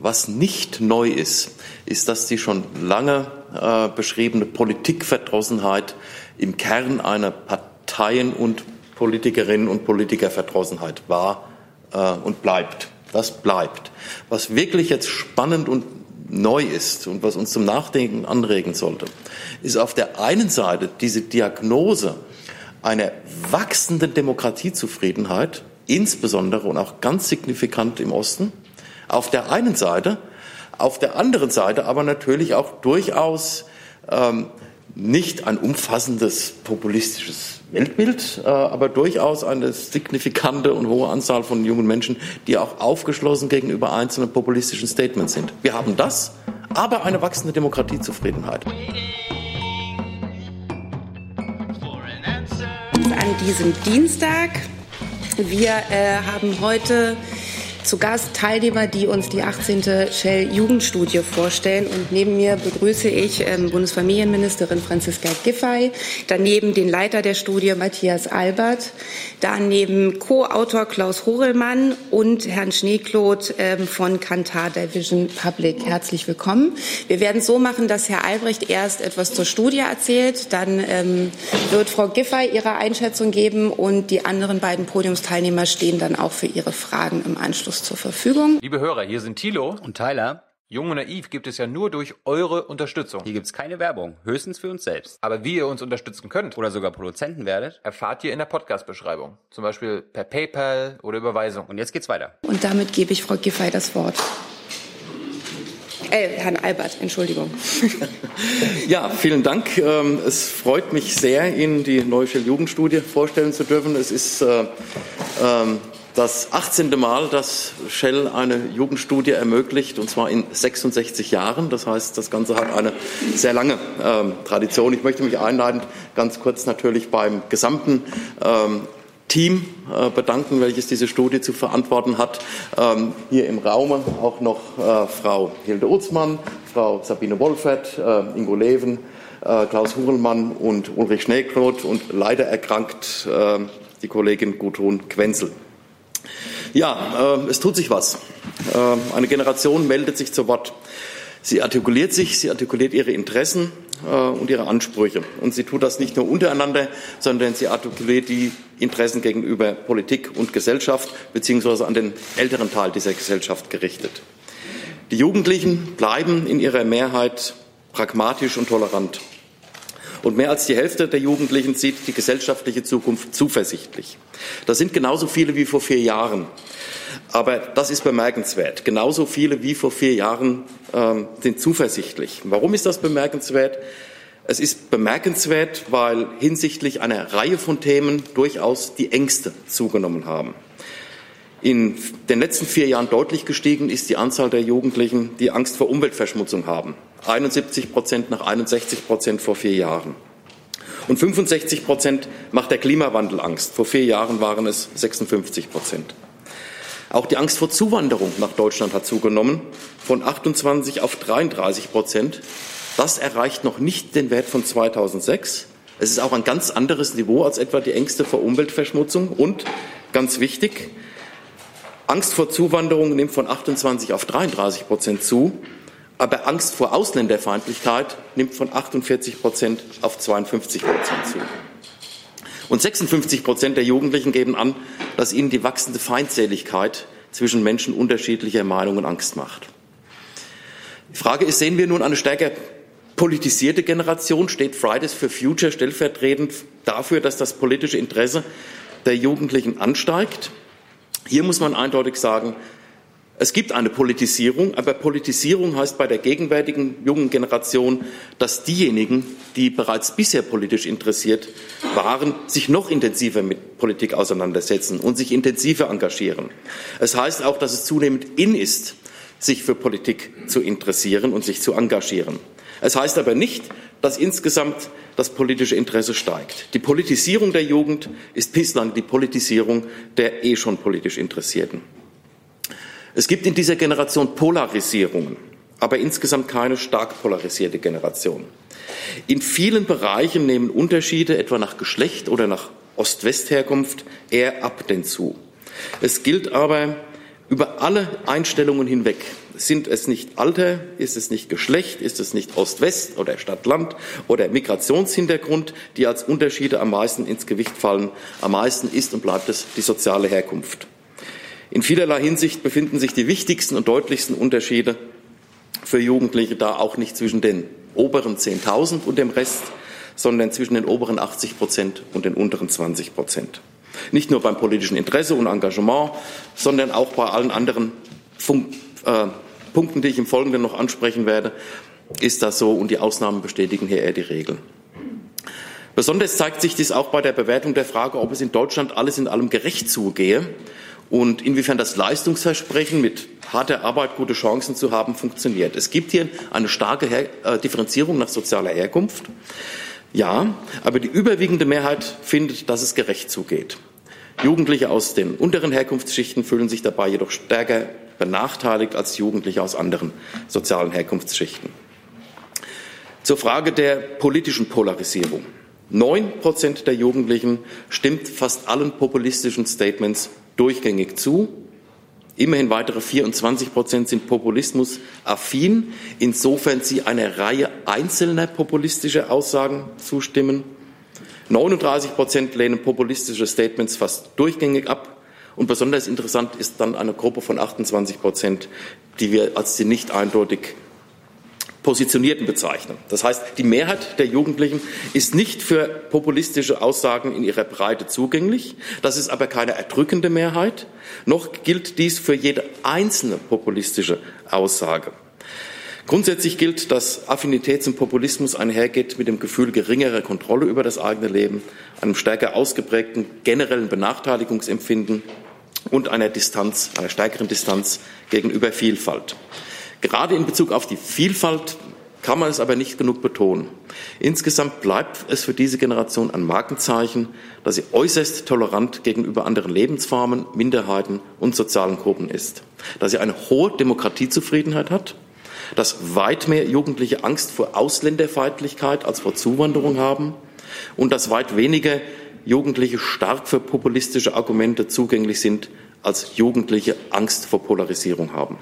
Was nicht neu ist, ist, dass die schon lange äh, beschriebene Politikverdrossenheit im Kern einer Parteien- und Politikerinnen und Politikerverdrossenheit war äh, und bleibt. Das bleibt. Was wirklich jetzt spannend und neu ist und was uns zum Nachdenken anregen sollte, ist auf der einen Seite diese Diagnose einer wachsenden Demokratiezufriedenheit, insbesondere und auch ganz signifikant im Osten, auf der einen Seite, auf der anderen Seite aber natürlich auch durchaus ähm, nicht ein umfassendes populistisches Weltbild, äh, aber durchaus eine signifikante und hohe Anzahl von jungen Menschen, die auch aufgeschlossen gegenüber einzelnen populistischen Statements sind. Wir haben das, aber eine wachsende Demokratiezufriedenheit. An diesem Dienstag. Wir äh, haben heute zu Gast Teilnehmer, die uns die 18. Shell-Jugendstudie vorstellen. Und neben mir begrüße ich ähm, Bundesfamilienministerin Franziska Giffey, daneben den Leiter der Studie Matthias Albert, daneben Co-Autor Klaus Horelmann und Herrn Schneeklot ähm, von Kantar Division Public. Herzlich willkommen. Wir werden es so machen, dass Herr Albrecht erst etwas zur Studie erzählt, dann ähm, wird Frau Giffey ihre Einschätzung geben und die anderen beiden Podiumsteilnehmer stehen dann auch für ihre Fragen im Anschluss kostenlos zur Verfügung. Liebe Hörer, hier sind Thilo und Tyler. Jung und naiv gibt es ja nur durch eure Unterstützung. Hier gibt es keine Werbung, höchstens für uns selbst. Aber wie ihr uns unterstützen könnt oder sogar Produzenten werdet, erfahrt ihr in der Podcast-Beschreibung. Zum Beispiel per PayPal oder Überweisung. Und jetzt geht's weiter. Und damit gebe ich Frau Giffey das Wort. Äh, Herrn Albert, Entschuldigung. Ja, vielen Dank. Ähm, es freut mich sehr, Ihnen die neue Shell-Jugendstudie vorstellen zu dürfen. Es ist äh, ähm, das 18. Mal, dass Shell eine Jugendstudie ermöglicht, und zwar in 66 Jahren. Das heißt, das Ganze hat eine sehr lange ähm, Tradition. Ich möchte mich einleitend ganz kurz natürlich beim gesamten ähm, Team äh, bedanken, welches diese Studie zu verantworten hat. Ähm, hier im Raume auch noch äh, Frau Hilde Utzmann, Frau Sabine Wolfert, äh, Ingo Leven, äh, Klaus Hurelmann und Ulrich Schneekroth und leider erkrankt äh, die Kollegin Gudrun Quenzel. Ja, äh, es tut sich was. Äh, eine Generation meldet sich zu Wort. Sie artikuliert sich, sie artikuliert ihre Interessen äh, und ihre Ansprüche. Und sie tut das nicht nur untereinander, sondern sie artikuliert die Interessen gegenüber Politik und Gesellschaft beziehungsweise an den älteren Teil dieser Gesellschaft gerichtet. Die Jugendlichen bleiben in ihrer Mehrheit pragmatisch und tolerant. Und mehr als die Hälfte der Jugendlichen sieht die gesellschaftliche Zukunft zuversichtlich. Das sind genauso viele wie vor vier Jahren. Aber das ist bemerkenswert. Genauso viele wie vor vier Jahren ähm, sind zuversichtlich. Warum ist das bemerkenswert? Es ist bemerkenswert, weil hinsichtlich einer Reihe von Themen durchaus die Ängste zugenommen haben. In den letzten vier Jahren deutlich gestiegen ist die Anzahl der Jugendlichen, die Angst vor Umweltverschmutzung haben. 71 Prozent nach 61 Prozent vor vier Jahren. Und 65 Prozent macht der Klimawandel Angst. Vor vier Jahren waren es 56 Prozent. Auch die Angst vor Zuwanderung nach Deutschland hat zugenommen, von 28 auf 33 Prozent. Das erreicht noch nicht den Wert von 2006. Es ist auch ein ganz anderes Niveau als etwa die Ängste vor Umweltverschmutzung. Und ganz wichtig, Angst vor Zuwanderung nimmt von 28 auf 33 Prozent zu. Aber Angst vor Ausländerfeindlichkeit nimmt von 48 Prozent auf 52 Prozent zu. Und 56 Prozent der Jugendlichen geben an, dass ihnen die wachsende Feindseligkeit zwischen Menschen unterschiedlicher Meinungen Angst macht. Die Frage ist, sehen wir nun eine stärker politisierte Generation? Steht Fridays for Future stellvertretend dafür, dass das politische Interesse der Jugendlichen ansteigt? Hier muss man eindeutig sagen, es gibt eine Politisierung, aber Politisierung heißt bei der gegenwärtigen jungen Generation, dass diejenigen, die bereits bisher politisch interessiert waren, sich noch intensiver mit Politik auseinandersetzen und sich intensiver engagieren. Es heißt auch, dass es zunehmend in ist, sich für Politik zu interessieren und sich zu engagieren. Es heißt aber nicht, dass insgesamt das politische Interesse steigt. Die Politisierung der Jugend ist bislang die Politisierung der eh schon politisch Interessierten. Es gibt in dieser Generation Polarisierungen, aber insgesamt keine stark polarisierte Generation. In vielen Bereichen nehmen Unterschiede, etwa nach Geschlecht oder nach Ost-West-Herkunft, eher ab denn zu. Es gilt aber über alle Einstellungen hinweg, sind es nicht Alter, ist es nicht Geschlecht, ist es nicht Ost-West oder Stadt-Land oder Migrationshintergrund, die als Unterschiede am meisten ins Gewicht fallen. Am meisten ist und bleibt es die soziale Herkunft. In vielerlei Hinsicht befinden sich die wichtigsten und deutlichsten Unterschiede für Jugendliche da auch nicht zwischen den oberen 10.000 und dem Rest, sondern zwischen den oberen 80 Prozent und den unteren 20 Prozent. Nicht nur beim politischen Interesse und Engagement, sondern auch bei allen anderen Funk äh, Punkten, die ich im Folgenden noch ansprechen werde, ist das so und die Ausnahmen bestätigen hier eher die Regeln. Besonders zeigt sich dies auch bei der Bewertung der Frage, ob es in Deutschland alles in allem gerecht zugehe und inwiefern das Leistungsversprechen mit harter Arbeit gute Chancen zu haben funktioniert. Es gibt hier eine starke Her äh, Differenzierung nach sozialer Herkunft. Ja, aber die überwiegende Mehrheit findet, dass es gerecht zugeht. Jugendliche aus den unteren Herkunftsschichten fühlen sich dabei jedoch stärker benachteiligt als Jugendliche aus anderen sozialen Herkunftsschichten. Zur Frage der politischen Polarisierung. Neun Prozent der Jugendlichen stimmt fast allen populistischen Statements durchgängig zu. Immerhin weitere 24 Prozent sind populismusaffin, insofern sie einer Reihe einzelner populistischer Aussagen zustimmen. 39 Prozent lehnen populistische Statements fast durchgängig ab. Und besonders interessant ist dann eine Gruppe von 28 Prozent, die wir als die nicht eindeutig Positionierten bezeichnen. Das heißt, die Mehrheit der Jugendlichen ist nicht für populistische Aussagen in ihrer Breite zugänglich. Das ist aber keine erdrückende Mehrheit. Noch gilt dies für jede einzelne populistische Aussage. Grundsätzlich gilt, dass Affinität zum Populismus einhergeht mit dem Gefühl geringerer Kontrolle über das eigene Leben, einem stärker ausgeprägten generellen Benachteiligungsempfinden und einer Distanz, einer stärkeren Distanz gegenüber Vielfalt. Gerade in Bezug auf die Vielfalt kann man es aber nicht genug betonen. Insgesamt bleibt es für diese Generation ein Markenzeichen, dass sie äußerst tolerant gegenüber anderen Lebensformen, Minderheiten und sozialen Gruppen ist, dass sie eine hohe Demokratiezufriedenheit hat dass weit mehr Jugendliche Angst vor Ausländerfeindlichkeit als vor Zuwanderung haben und dass weit weniger Jugendliche stark für populistische Argumente zugänglich sind, als Jugendliche Angst vor Polarisierung haben.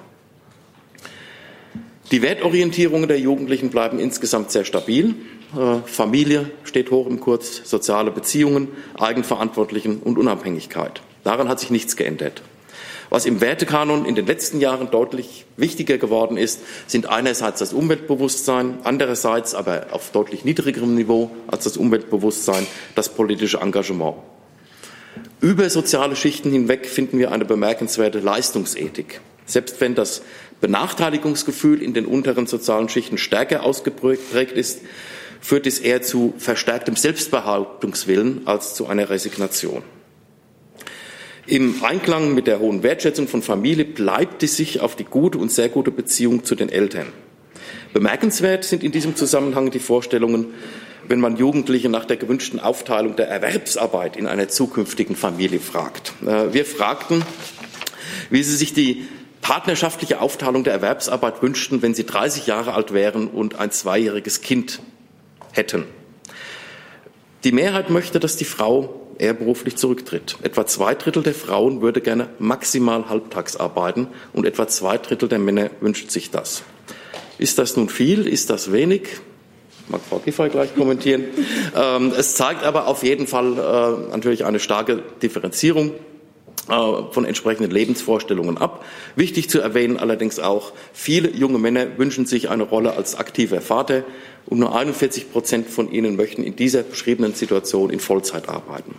Die Wertorientierungen der Jugendlichen bleiben insgesamt sehr stabil. Äh, Familie steht hoch im Kurs, soziale Beziehungen, Eigenverantwortlichen und Unabhängigkeit. Daran hat sich nichts geändert. Was im Wertekanon in den letzten Jahren deutlich wichtiger geworden ist, sind einerseits das Umweltbewusstsein, andererseits aber auf deutlich niedrigerem Niveau als das Umweltbewusstsein das politische Engagement. Über soziale Schichten hinweg finden wir eine bemerkenswerte Leistungsethik. Selbst wenn das Benachteiligungsgefühl in den unteren sozialen Schichten stärker ausgeprägt ist, führt es eher zu verstärktem Selbstbehauptungswillen als zu einer Resignation. Im Einklang mit der hohen Wertschätzung von Familie bleibt es sich auf die gute und sehr gute Beziehung zu den Eltern. Bemerkenswert sind in diesem Zusammenhang die Vorstellungen, wenn man Jugendliche nach der gewünschten Aufteilung der Erwerbsarbeit in einer zukünftigen Familie fragt. Äh, wir fragten, wie sie sich die partnerschaftliche Aufteilung der Erwerbsarbeit wünschten, wenn sie 30 Jahre alt wären und ein zweijähriges Kind hätten. Die Mehrheit möchte, dass die Frau er beruflich zurücktritt. Etwa zwei Drittel der Frauen würde gerne maximal halbtags arbeiten und etwa zwei Drittel der Männer wünscht sich das. Ist das nun viel? Ist das wenig? Mag Frau Giffey gleich kommentieren. Ähm, es zeigt aber auf jeden Fall äh, natürlich eine starke Differenzierung äh, von entsprechenden Lebensvorstellungen ab. Wichtig zu erwähnen allerdings auch, viele junge Männer wünschen sich eine Rolle als aktiver Vater und nur 41 Prozent von ihnen möchten in dieser beschriebenen Situation in Vollzeit arbeiten.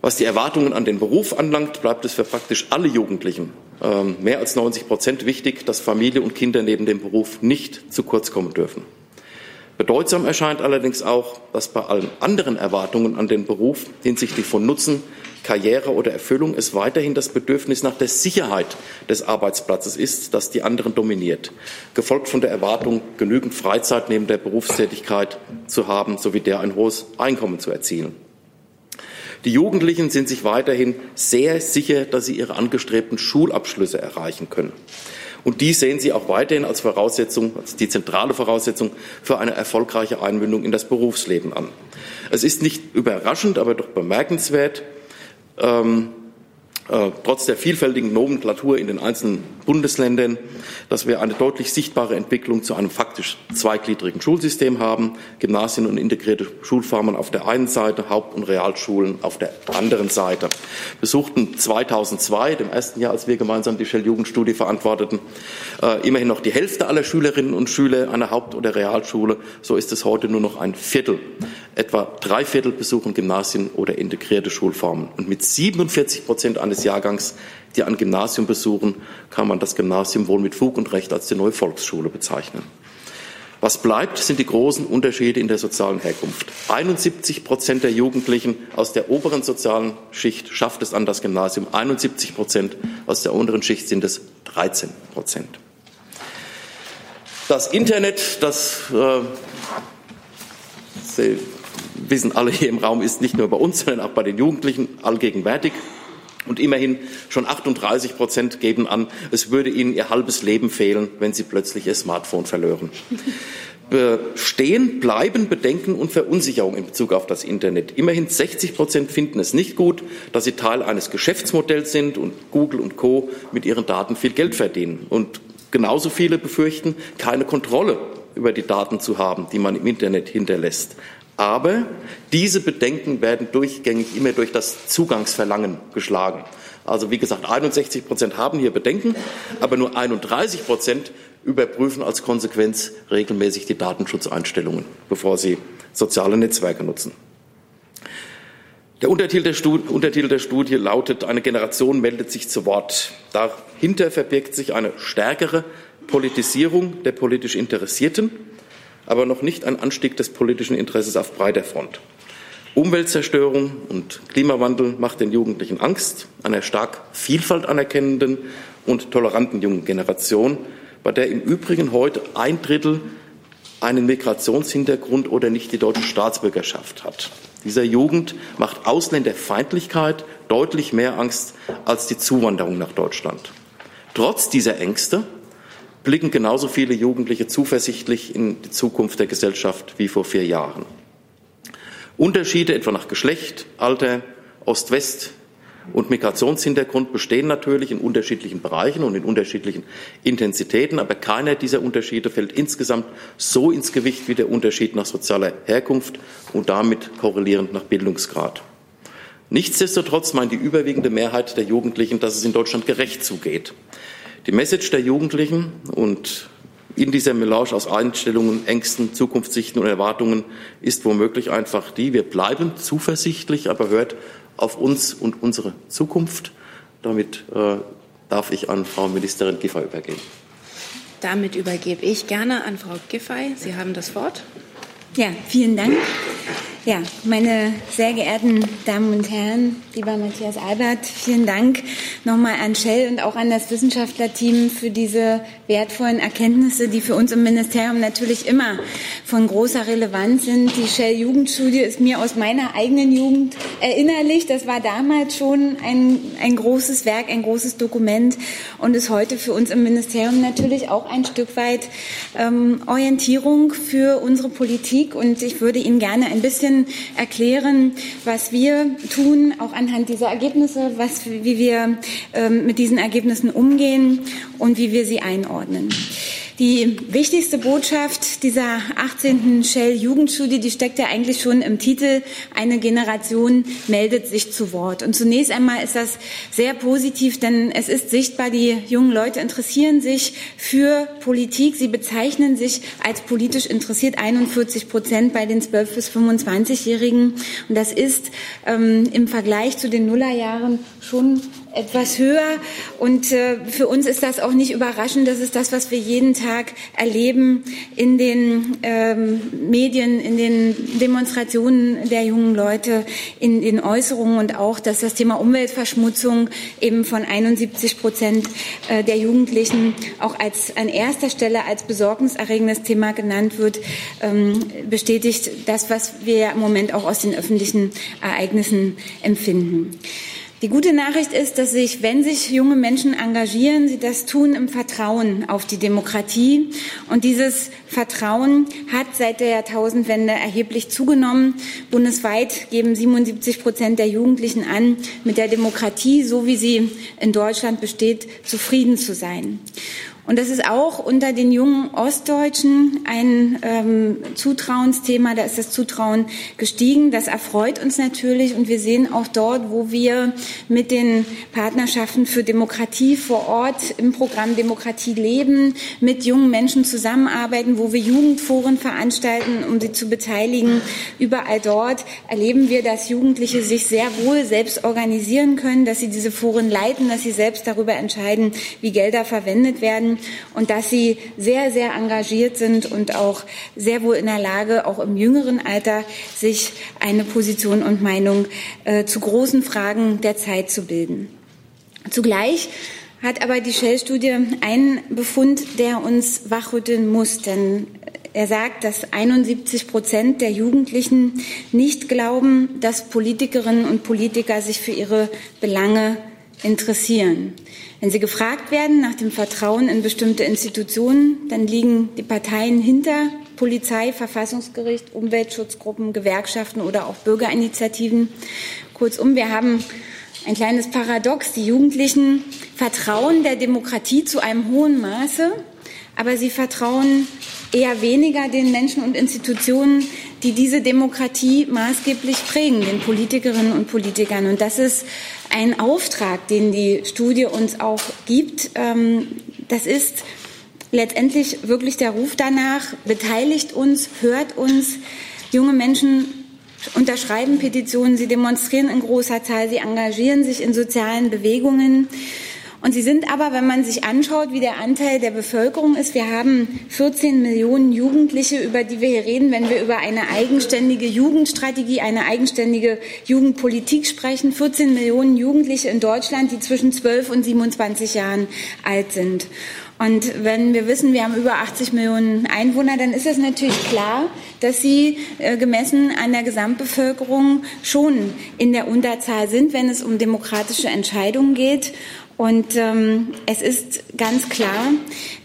Was die Erwartungen an den Beruf anlangt, bleibt es für praktisch alle Jugendlichen ähm, mehr als 90 Prozent wichtig, dass Familie und Kinder neben dem Beruf nicht zu kurz kommen dürfen. Bedeutsam erscheint allerdings auch, dass bei allen anderen Erwartungen an den Beruf hinsichtlich von Nutzen, Karriere oder Erfüllung es weiterhin das Bedürfnis nach der Sicherheit des Arbeitsplatzes ist, das die anderen dominiert, gefolgt von der Erwartung, genügend Freizeit neben der Berufstätigkeit zu haben, sowie der ein hohes Einkommen zu erzielen. Die Jugendlichen sind sich weiterhin sehr sicher, dass sie ihre angestrebten Schulabschlüsse erreichen können. Und die sehen sie auch weiterhin als Voraussetzung, als die zentrale Voraussetzung für eine erfolgreiche Einbindung in das Berufsleben an. Es ist nicht überraschend, aber doch bemerkenswert, ähm, äh, trotz der vielfältigen Nomenklatur in den einzelnen Bundesländern, dass wir eine deutlich sichtbare Entwicklung zu einem faktisch zweigliedrigen Schulsystem haben. Gymnasien und integrierte Schulformen auf der einen Seite, Haupt- und Realschulen auf der anderen Seite. Wir suchten 2002, dem ersten Jahr, als wir gemeinsam die Shell-Jugendstudie verantworteten, äh, immerhin noch die Hälfte aller Schülerinnen und Schüler einer Haupt- oder Realschule. So ist es heute nur noch ein Viertel. Etwa drei Viertel besuchen Gymnasien oder integrierte Schulformen. Und mit 47 Prozent eines des Jahrgangs, die ein Gymnasium besuchen, kann man das Gymnasium wohl mit Fug und Recht als die neue Volksschule bezeichnen. Was bleibt, sind die großen Unterschiede in der sozialen Herkunft. 71 Prozent der Jugendlichen aus der oberen sozialen Schicht schafft es an das Gymnasium. 71 Prozent aus der unteren Schicht sind es 13 Prozent. Das Internet, das äh, Sie wissen alle hier im Raum, ist nicht nur bei uns, sondern auch bei den Jugendlichen allgegenwärtig. Und immerhin schon 38 Prozent geben an, es würde ihnen ihr halbes Leben fehlen, wenn sie plötzlich ihr Smartphone verlören. Bestehen bleiben Bedenken und Verunsicherung in Bezug auf das Internet. Immerhin 60 Prozent finden es nicht gut, dass sie Teil eines Geschäftsmodells sind und Google und Co. mit ihren Daten viel Geld verdienen. Und genauso viele befürchten, keine Kontrolle über die Daten zu haben, die man im Internet hinterlässt. Aber diese Bedenken werden durchgängig immer durch das Zugangsverlangen geschlagen. Also wie gesagt, 61 Prozent haben hier Bedenken, aber nur 31 Prozent überprüfen als Konsequenz regelmäßig die Datenschutzeinstellungen, bevor sie soziale Netzwerke nutzen. Der Untertitel der, Studie, Untertitel der Studie lautet, eine Generation meldet sich zu Wort. Dahinter verbirgt sich eine stärkere Politisierung der politisch Interessierten aber noch nicht ein Anstieg des politischen Interesses auf breiter Front. Umweltzerstörung und Klimawandel macht den Jugendlichen Angst, einer stark Vielfalt anerkennenden und toleranten jungen Generation, bei der im Übrigen heute ein Drittel einen Migrationshintergrund oder nicht die deutsche Staatsbürgerschaft hat. Dieser Jugend macht Ausländerfeindlichkeit deutlich mehr Angst als die Zuwanderung nach Deutschland. Trotz dieser Ängste blicken genauso viele Jugendliche zuversichtlich in die Zukunft der Gesellschaft wie vor vier Jahren. Unterschiede etwa nach Geschlecht, Alter, Ost-West und Migrationshintergrund bestehen natürlich in unterschiedlichen Bereichen und in unterschiedlichen Intensitäten, aber keiner dieser Unterschiede fällt insgesamt so ins Gewicht wie der Unterschied nach sozialer Herkunft und damit korrelierend nach Bildungsgrad. Nichtsdestotrotz meint die überwiegende Mehrheit der Jugendlichen, dass es in Deutschland gerecht zugeht. Die Message der Jugendlichen und in dieser Melange aus Einstellungen, Ängsten, Zukunftssichten und Erwartungen ist womöglich einfach die, wir bleiben zuversichtlich, aber hört auf uns und unsere Zukunft. Damit äh, darf ich an Frau Ministerin Giffey übergeben. Damit übergebe ich gerne an Frau Giffey. Sie haben das Wort. Ja, vielen Dank. Ja, meine sehr geehrten Damen und Herren, lieber Matthias Albert, vielen Dank nochmal an Shell und auch an das Wissenschaftlerteam für diese wertvollen Erkenntnisse, die für uns im Ministerium natürlich immer von großer Relevanz sind. Die Shell-Jugendstudie ist mir aus meiner eigenen Jugend erinnerlich. Das war damals schon ein, ein großes Werk, ein großes Dokument und ist heute für uns im Ministerium natürlich auch ein Stück weit ähm, Orientierung für unsere Politik. Und ich würde Ihnen gerne ein bisschen erklären, was wir tun, auch anhand dieser Ergebnisse, was, wie wir ähm, mit diesen Ergebnissen umgehen und wie wir sie einordnen. Die wichtigste Botschaft dieser 18. Shell-Jugendstudie, die steckt ja eigentlich schon im Titel. Eine Generation meldet sich zu Wort. Und zunächst einmal ist das sehr positiv, denn es ist sichtbar, die jungen Leute interessieren sich für Politik. Sie bezeichnen sich als politisch interessiert, 41 Prozent bei den 12- bis 25-Jährigen. Und das ist ähm, im Vergleich zu den Nullerjahren schon etwas höher. Und äh, für uns ist das auch nicht überraschend. Das ist das, was wir jeden Tag erleben in den ähm, Medien, in den Demonstrationen der jungen Leute, in den Äußerungen und auch, dass das Thema Umweltverschmutzung eben von 71 Prozent äh, der Jugendlichen auch als an erster Stelle als besorgniserregendes Thema genannt wird, ähm, bestätigt das, was wir im Moment auch aus den öffentlichen Ereignissen empfinden. Die gute Nachricht ist, dass sich, wenn sich junge Menschen engagieren, sie das tun im Vertrauen auf die Demokratie. Und dieses Vertrauen hat seit der Jahrtausendwende erheblich zugenommen. Bundesweit geben 77 Prozent der Jugendlichen an, mit der Demokratie, so wie sie in Deutschland besteht, zufrieden zu sein. Und das ist auch unter den jungen Ostdeutschen ein ähm, Zutrauensthema. Da ist das Zutrauen gestiegen. Das erfreut uns natürlich. Und wir sehen auch dort, wo wir mit den Partnerschaften für Demokratie vor Ort im Programm Demokratie leben, mit jungen Menschen zusammenarbeiten, wo wir Jugendforen veranstalten, um sie zu beteiligen. Überall dort erleben wir, dass Jugendliche sich sehr wohl selbst organisieren können, dass sie diese Foren leiten, dass sie selbst darüber entscheiden, wie Gelder verwendet werden und dass sie sehr, sehr engagiert sind und auch sehr wohl in der Lage, auch im jüngeren Alter, sich eine Position und Meinung äh, zu großen Fragen der Zeit zu bilden. Zugleich hat aber die Shell-Studie einen Befund, der uns wachrütteln muss, denn er sagt, dass 71 Prozent der Jugendlichen nicht glauben, dass Politikerinnen und Politiker sich für ihre Belange interessieren. Wenn sie gefragt werden nach dem Vertrauen in bestimmte Institutionen, dann liegen die Parteien hinter Polizei, Verfassungsgericht, Umweltschutzgruppen, Gewerkschaften oder auch Bürgerinitiativen. Kurzum, wir haben ein kleines Paradox. Die Jugendlichen vertrauen der Demokratie zu einem hohen Maße, aber sie vertrauen eher weniger den Menschen und Institutionen, die diese Demokratie maßgeblich prägen, den Politikerinnen und Politikern. Und das ist ein Auftrag, den die Studie uns auch gibt. Ähm, das ist letztendlich wirklich der Ruf danach, beteiligt uns, hört uns. Junge Menschen unterschreiben Petitionen, sie demonstrieren in großer Zahl, sie engagieren sich in sozialen Bewegungen. Und sie sind aber, wenn man sich anschaut, wie der Anteil der Bevölkerung ist, wir haben 14 Millionen Jugendliche, über die wir hier reden, wenn wir über eine eigenständige Jugendstrategie, eine eigenständige Jugendpolitik sprechen. 14 Millionen Jugendliche in Deutschland, die zwischen 12 und 27 Jahren alt sind. Und wenn wir wissen, wir haben über 80 Millionen Einwohner, dann ist es natürlich klar, dass sie äh, gemessen an der Gesamtbevölkerung schon in der Unterzahl sind, wenn es um demokratische Entscheidungen geht. Und ähm, es ist ganz klar,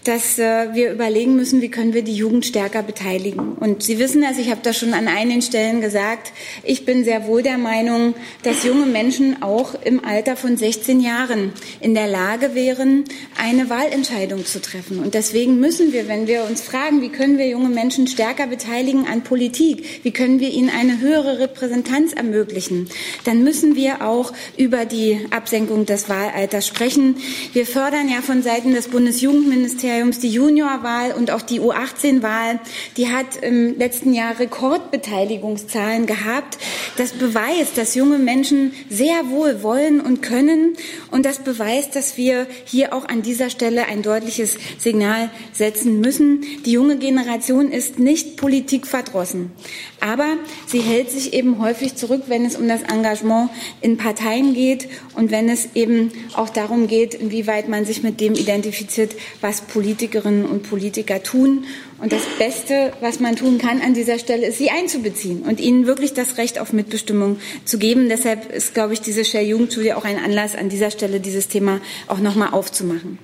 dass äh, wir überlegen müssen, wie können wir die Jugend stärker beteiligen. Und Sie wissen das, ich habe das schon an einigen Stellen gesagt, ich bin sehr wohl der Meinung, dass junge Menschen auch im Alter von 16 Jahren in der Lage wären, eine Wahlentscheidung zu treffen. Und deswegen müssen wir, wenn wir uns fragen, wie können wir junge Menschen stärker beteiligen an Politik, wie können wir ihnen eine höhere Repräsentanz ermöglichen, dann müssen wir auch über die Absenkung des Wahlalters sprechen. Wir fördern ja von Seiten des Bundesjugendministeriums die Juniorwahl und auch die U18-Wahl. Die hat im letzten Jahr Rekordbeteiligungszahlen gehabt. Das beweist, dass junge Menschen sehr wohl wollen und können. Und das beweist, dass wir hier auch an dieser Stelle ein deutliches Signal setzen müssen. Die junge Generation ist nicht politikverdrossen. Aber sie hält sich eben häufig zurück, wenn es um das Engagement in Parteien geht und wenn es eben auch darum geht, inwieweit man sich mit dem identifiziert, was Politikerinnen und Politiker tun. Und das Beste, was man tun kann an dieser Stelle, ist, sie einzubeziehen und ihnen wirklich das Recht auf Mitbestimmung zu geben. Deshalb ist, glaube ich, diese Share Jugendstudie auch ein Anlass, an dieser Stelle dieses Thema auch nochmal aufzumachen.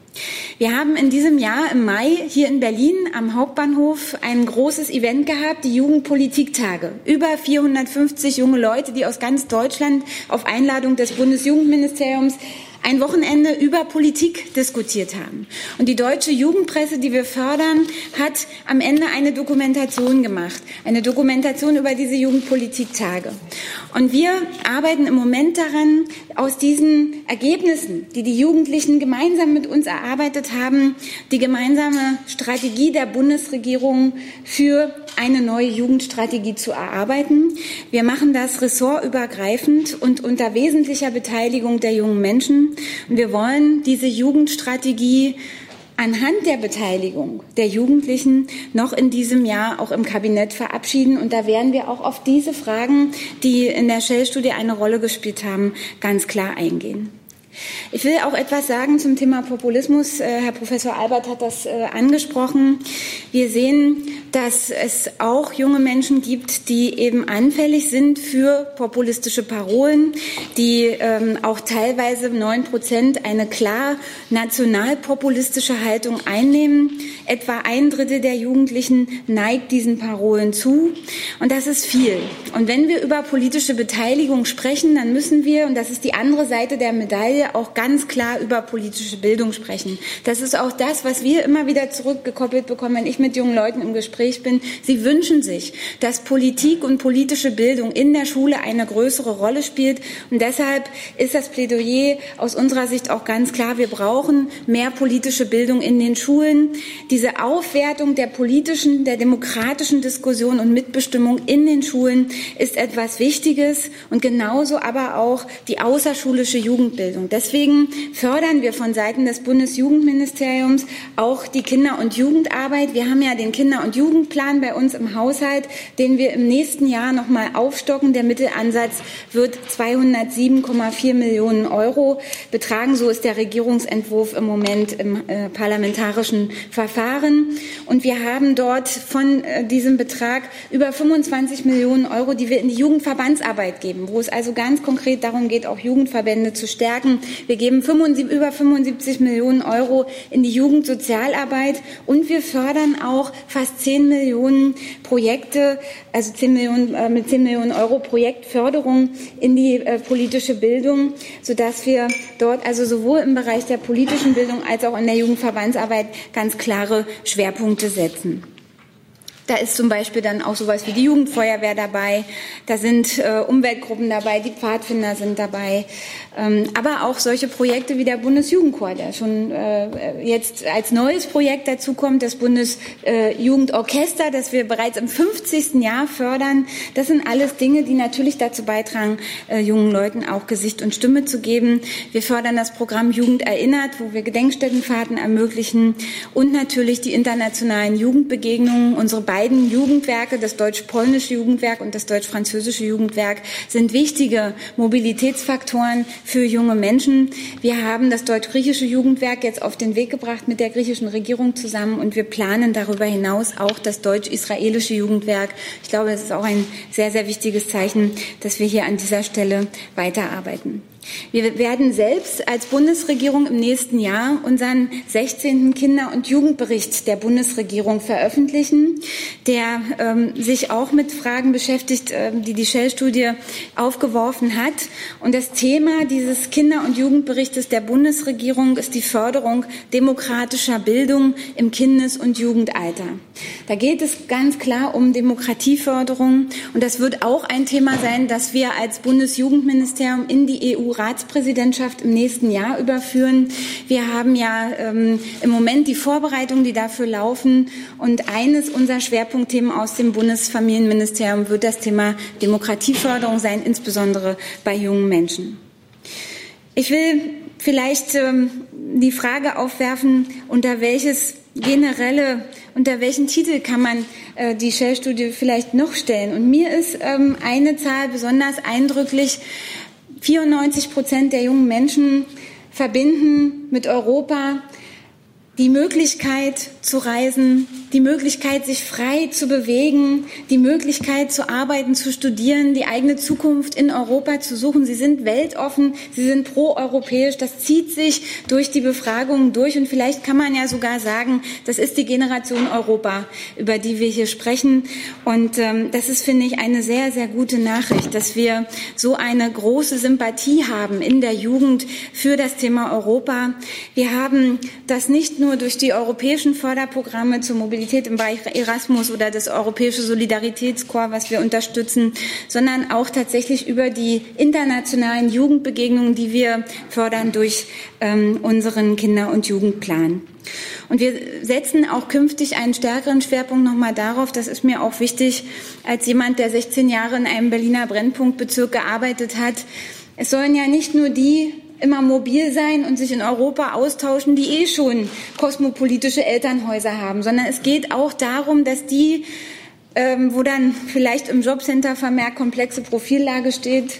Wir haben in diesem Jahr im Mai hier in Berlin am Hauptbahnhof ein großes Event gehabt, die Jugendpolitiktage. Über 450 junge Leute, die aus ganz Deutschland auf Einladung des Bundesjugendministeriums ein Wochenende über Politik diskutiert haben. Und die deutsche Jugendpresse, die wir fördern, hat am Ende eine Dokumentation gemacht, eine Dokumentation über diese Jugendpolitiktage. Und wir arbeiten im Moment daran, aus diesen Ergebnissen, die die Jugendlichen gemeinsam mit uns erarbeitet haben, die gemeinsame Strategie der Bundesregierung für eine neue Jugendstrategie zu erarbeiten. Wir machen das ressortübergreifend und unter wesentlicher Beteiligung der jungen Menschen. Und wir wollen diese Jugendstrategie anhand der Beteiligung der Jugendlichen noch in diesem Jahr auch im Kabinett verabschieden. Und da werden wir auch auf diese Fragen, die in der Shell-Studie eine Rolle gespielt haben, ganz klar eingehen. Ich will auch etwas sagen zum Thema Populismus. Äh, Herr Professor Albert hat das äh, angesprochen. Wir sehen, dass es auch junge Menschen gibt, die eben anfällig sind für populistische Parolen, die ähm, auch teilweise neun Prozent eine klar nationalpopulistische Haltung einnehmen. Etwa ein Drittel der Jugendlichen neigt diesen Parolen zu. Und das ist viel. Und wenn wir über politische Beteiligung sprechen, dann müssen wir, und das ist die andere Seite der Medaille, auch ganz klar über politische Bildung sprechen. Das ist auch das, was wir immer wieder zurückgekoppelt bekommen, wenn ich mit jungen Leuten im Gespräch bin. Sie wünschen sich, dass Politik und politische Bildung in der Schule eine größere Rolle spielt. Und deshalb ist das Plädoyer aus unserer Sicht auch ganz klar. Wir brauchen mehr politische Bildung in den Schulen. Diese Aufwertung der politischen, der demokratischen Diskussion und Mitbestimmung in den Schulen ist etwas Wichtiges und genauso aber auch die außerschulische Jugendbildung. Deswegen fördern wir von Seiten des Bundesjugendministeriums auch die Kinder- und Jugendarbeit. Wir haben ja den Kinder- und Jugendplan bei uns im Haushalt, den wir im nächsten Jahr noch mal aufstocken. Der Mittelansatz wird 207,4 Millionen Euro betragen. So ist der Regierungsentwurf im Moment im äh, parlamentarischen Verfahren. Und wir haben dort von äh, diesem Betrag über 25 Millionen Euro, die wir in die Jugendverbandsarbeit geben, wo es also ganz konkret darum geht, auch Jugendverbände zu stärken, wir geben 75, über 75 Millionen Euro in die Jugendsozialarbeit und wir fördern auch fast 10 Millionen Projekte, also 10 Millionen, äh, mit 10 Millionen Euro Projektförderung in die äh, politische Bildung, sodass wir dort also sowohl im Bereich der politischen Bildung als auch in der Jugendverbandsarbeit ganz klare Schwerpunkte setzen. Da ist zum Beispiel dann auch sowas wie die Jugendfeuerwehr dabei, da sind äh, Umweltgruppen dabei, die Pfadfinder sind dabei, aber auch solche Projekte wie der Bundesjugendchor, der schon äh, jetzt als neues Projekt dazu kommt, das Bundesjugendorchester, das wir bereits im 50. Jahr fördern. Das sind alles Dinge, die natürlich dazu beitragen, äh, jungen Leuten auch Gesicht und Stimme zu geben. Wir fördern das Programm Jugend erinnert, wo wir Gedenkstättenfahrten ermöglichen und natürlich die internationalen Jugendbegegnungen. Unsere beiden Jugendwerke, das deutsch-polnische Jugendwerk und das deutsch-französische Jugendwerk, sind wichtige Mobilitätsfaktoren für junge Menschen. Wir haben das deutsch-griechische Jugendwerk jetzt auf den Weg gebracht mit der griechischen Regierung zusammen und wir planen darüber hinaus auch das deutsch-israelische Jugendwerk. Ich glaube, es ist auch ein sehr, sehr wichtiges Zeichen, dass wir hier an dieser Stelle weiterarbeiten. Wir werden selbst als Bundesregierung im nächsten Jahr unseren 16. Kinder- und Jugendbericht der Bundesregierung veröffentlichen, der ähm, sich auch mit Fragen beschäftigt, äh, die die Shell-Studie aufgeworfen hat. Und das Thema dieses Kinder- und Jugendberichtes der Bundesregierung ist die Förderung demokratischer Bildung im Kindes- und Jugendalter. Da geht es ganz klar um Demokratieförderung. Und das wird auch ein Thema sein, das wir als Bundesjugendministerium in die EU EU-Ratspräsidentschaft im nächsten Jahr überführen. Wir haben ja ähm, im Moment die Vorbereitungen, die dafür laufen. Und eines unserer Schwerpunktthemen aus dem Bundesfamilienministerium wird das Thema Demokratieförderung sein, insbesondere bei jungen Menschen. Ich will vielleicht ähm, die Frage aufwerfen, unter welches generelle, unter welchen Titel kann man äh, die Shell-Studie vielleicht noch stellen? Und mir ist ähm, eine Zahl besonders eindrücklich, 94 Prozent der jungen Menschen verbinden mit Europa die Möglichkeit zu reisen, die Möglichkeit, sich frei zu bewegen, die Möglichkeit zu arbeiten, zu studieren, die eigene Zukunft in Europa zu suchen. Sie sind weltoffen, sie sind proeuropäisch. Das zieht sich durch die Befragungen durch und vielleicht kann man ja sogar sagen, das ist die Generation Europa, über die wir hier sprechen. Und ähm, das ist, finde ich, eine sehr, sehr gute Nachricht, dass wir so eine große Sympathie haben in der Jugend für das Thema Europa. Wir haben das nicht nur durch die europäischen Förderprogramme zur Mobilität im Bereich Erasmus oder das Europäische Solidaritätskorps, was wir unterstützen, sondern auch tatsächlich über die internationalen Jugendbegegnungen, die wir fördern durch ähm, unseren Kinder- und Jugendplan. Und wir setzen auch künftig einen stärkeren Schwerpunkt nochmal darauf, das ist mir auch wichtig, als jemand, der 16 Jahre in einem Berliner Brennpunktbezirk gearbeitet hat. Es sollen ja nicht nur die immer mobil sein und sich in Europa austauschen, die eh schon kosmopolitische Elternhäuser haben, sondern es geht auch darum, dass die, ähm, wo dann vielleicht im Jobcenter vermerkt komplexe Profillage steht,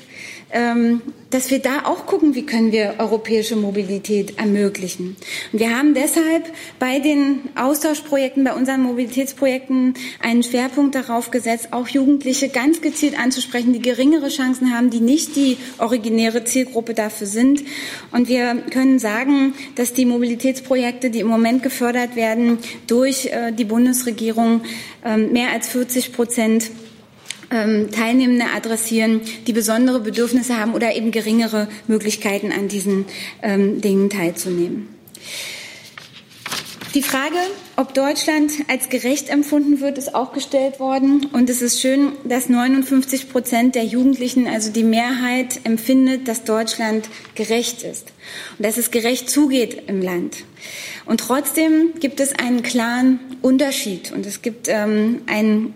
dass wir da auch gucken, wie können wir europäische Mobilität ermöglichen. Und wir haben deshalb bei den Austauschprojekten, bei unseren Mobilitätsprojekten einen Schwerpunkt darauf gesetzt, auch Jugendliche ganz gezielt anzusprechen, die geringere Chancen haben, die nicht die originäre Zielgruppe dafür sind. Und wir können sagen, dass die Mobilitätsprojekte, die im Moment gefördert werden durch äh, die Bundesregierung, äh, mehr als 40 Prozent ähm, Teilnehmende adressieren, die besondere Bedürfnisse haben oder eben geringere Möglichkeiten an diesen ähm, Dingen teilzunehmen. Die Frage, ob Deutschland als gerecht empfunden wird, ist auch gestellt worden. Und es ist schön, dass 59 Prozent der Jugendlichen, also die Mehrheit, empfindet, dass Deutschland gerecht ist und dass es gerecht zugeht im Land. Und trotzdem gibt es einen klaren Unterschied und es gibt ähm, ein,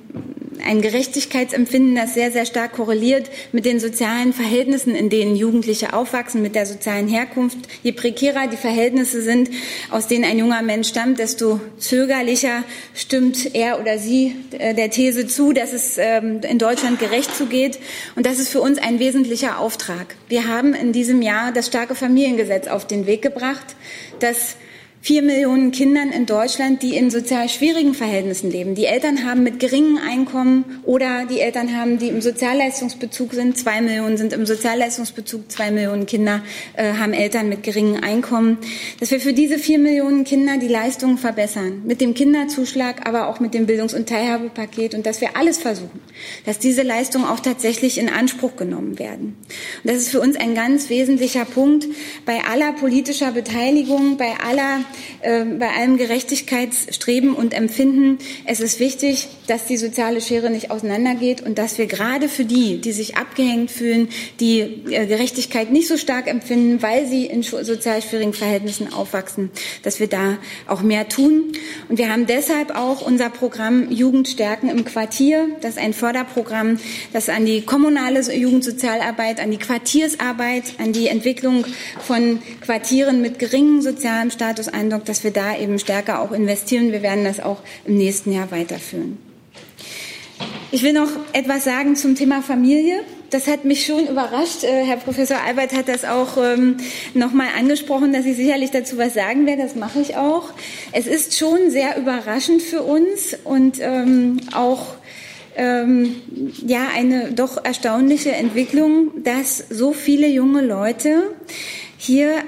ein Gerechtigkeitsempfinden, das sehr, sehr stark korreliert mit den sozialen Verhältnissen, in denen Jugendliche aufwachsen, mit der sozialen Herkunft. Je prekärer die Verhältnisse sind, aus denen ein junger Mensch stammt, desto zögerlicher stimmt er oder sie äh, der These zu, dass es ähm, in Deutschland gerecht zugeht. Und das ist für uns ein wesentlicher Auftrag. Wir haben in diesem Jahr das starke Familiengesetz auf den Weg gebracht, das vier Millionen Kindern in Deutschland, die in sozial schwierigen Verhältnissen leben. Die Eltern haben mit geringem Einkommen oder die Eltern haben, die im Sozialleistungsbezug sind. Zwei Millionen sind im Sozialleistungsbezug. Zwei Millionen Kinder äh, haben Eltern mit geringem Einkommen. Dass wir für diese vier Millionen Kinder die Leistungen verbessern. Mit dem Kinderzuschlag, aber auch mit dem Bildungs- und Teilhabepaket. Und dass wir alles versuchen, dass diese Leistungen auch tatsächlich in Anspruch genommen werden. Und das ist für uns ein ganz wesentlicher Punkt bei aller politischer Beteiligung, bei aller äh, bei allem Gerechtigkeitsstreben und Empfinden. Es ist wichtig, dass die soziale Schere nicht auseinandergeht und dass wir gerade für die, die sich abgehängt fühlen, die äh, Gerechtigkeit nicht so stark empfinden, weil sie in sozial schwierigen Verhältnissen aufwachsen, dass wir da auch mehr tun. Und wir haben deshalb auch unser Programm Jugendstärken im Quartier. Das ist ein Förderprogramm, das an die kommunale Jugendsozialarbeit, an die Quartiersarbeit, an die Entwicklung von Quartieren mit geringem sozialem Status eindockt, dass wir da eben stärker auch investieren. Wir werden das auch im nächsten Jahr weiterführen. Ich will noch etwas sagen zum Thema Familie. Das hat mich schon überrascht. Äh, Herr Professor Albert hat das auch ähm, noch mal angesprochen, dass ich sicherlich dazu was sagen werde. Das mache ich auch. Es ist schon sehr überraschend für uns und ähm, auch ähm, ja eine doch erstaunliche Entwicklung, dass so viele junge Leute hier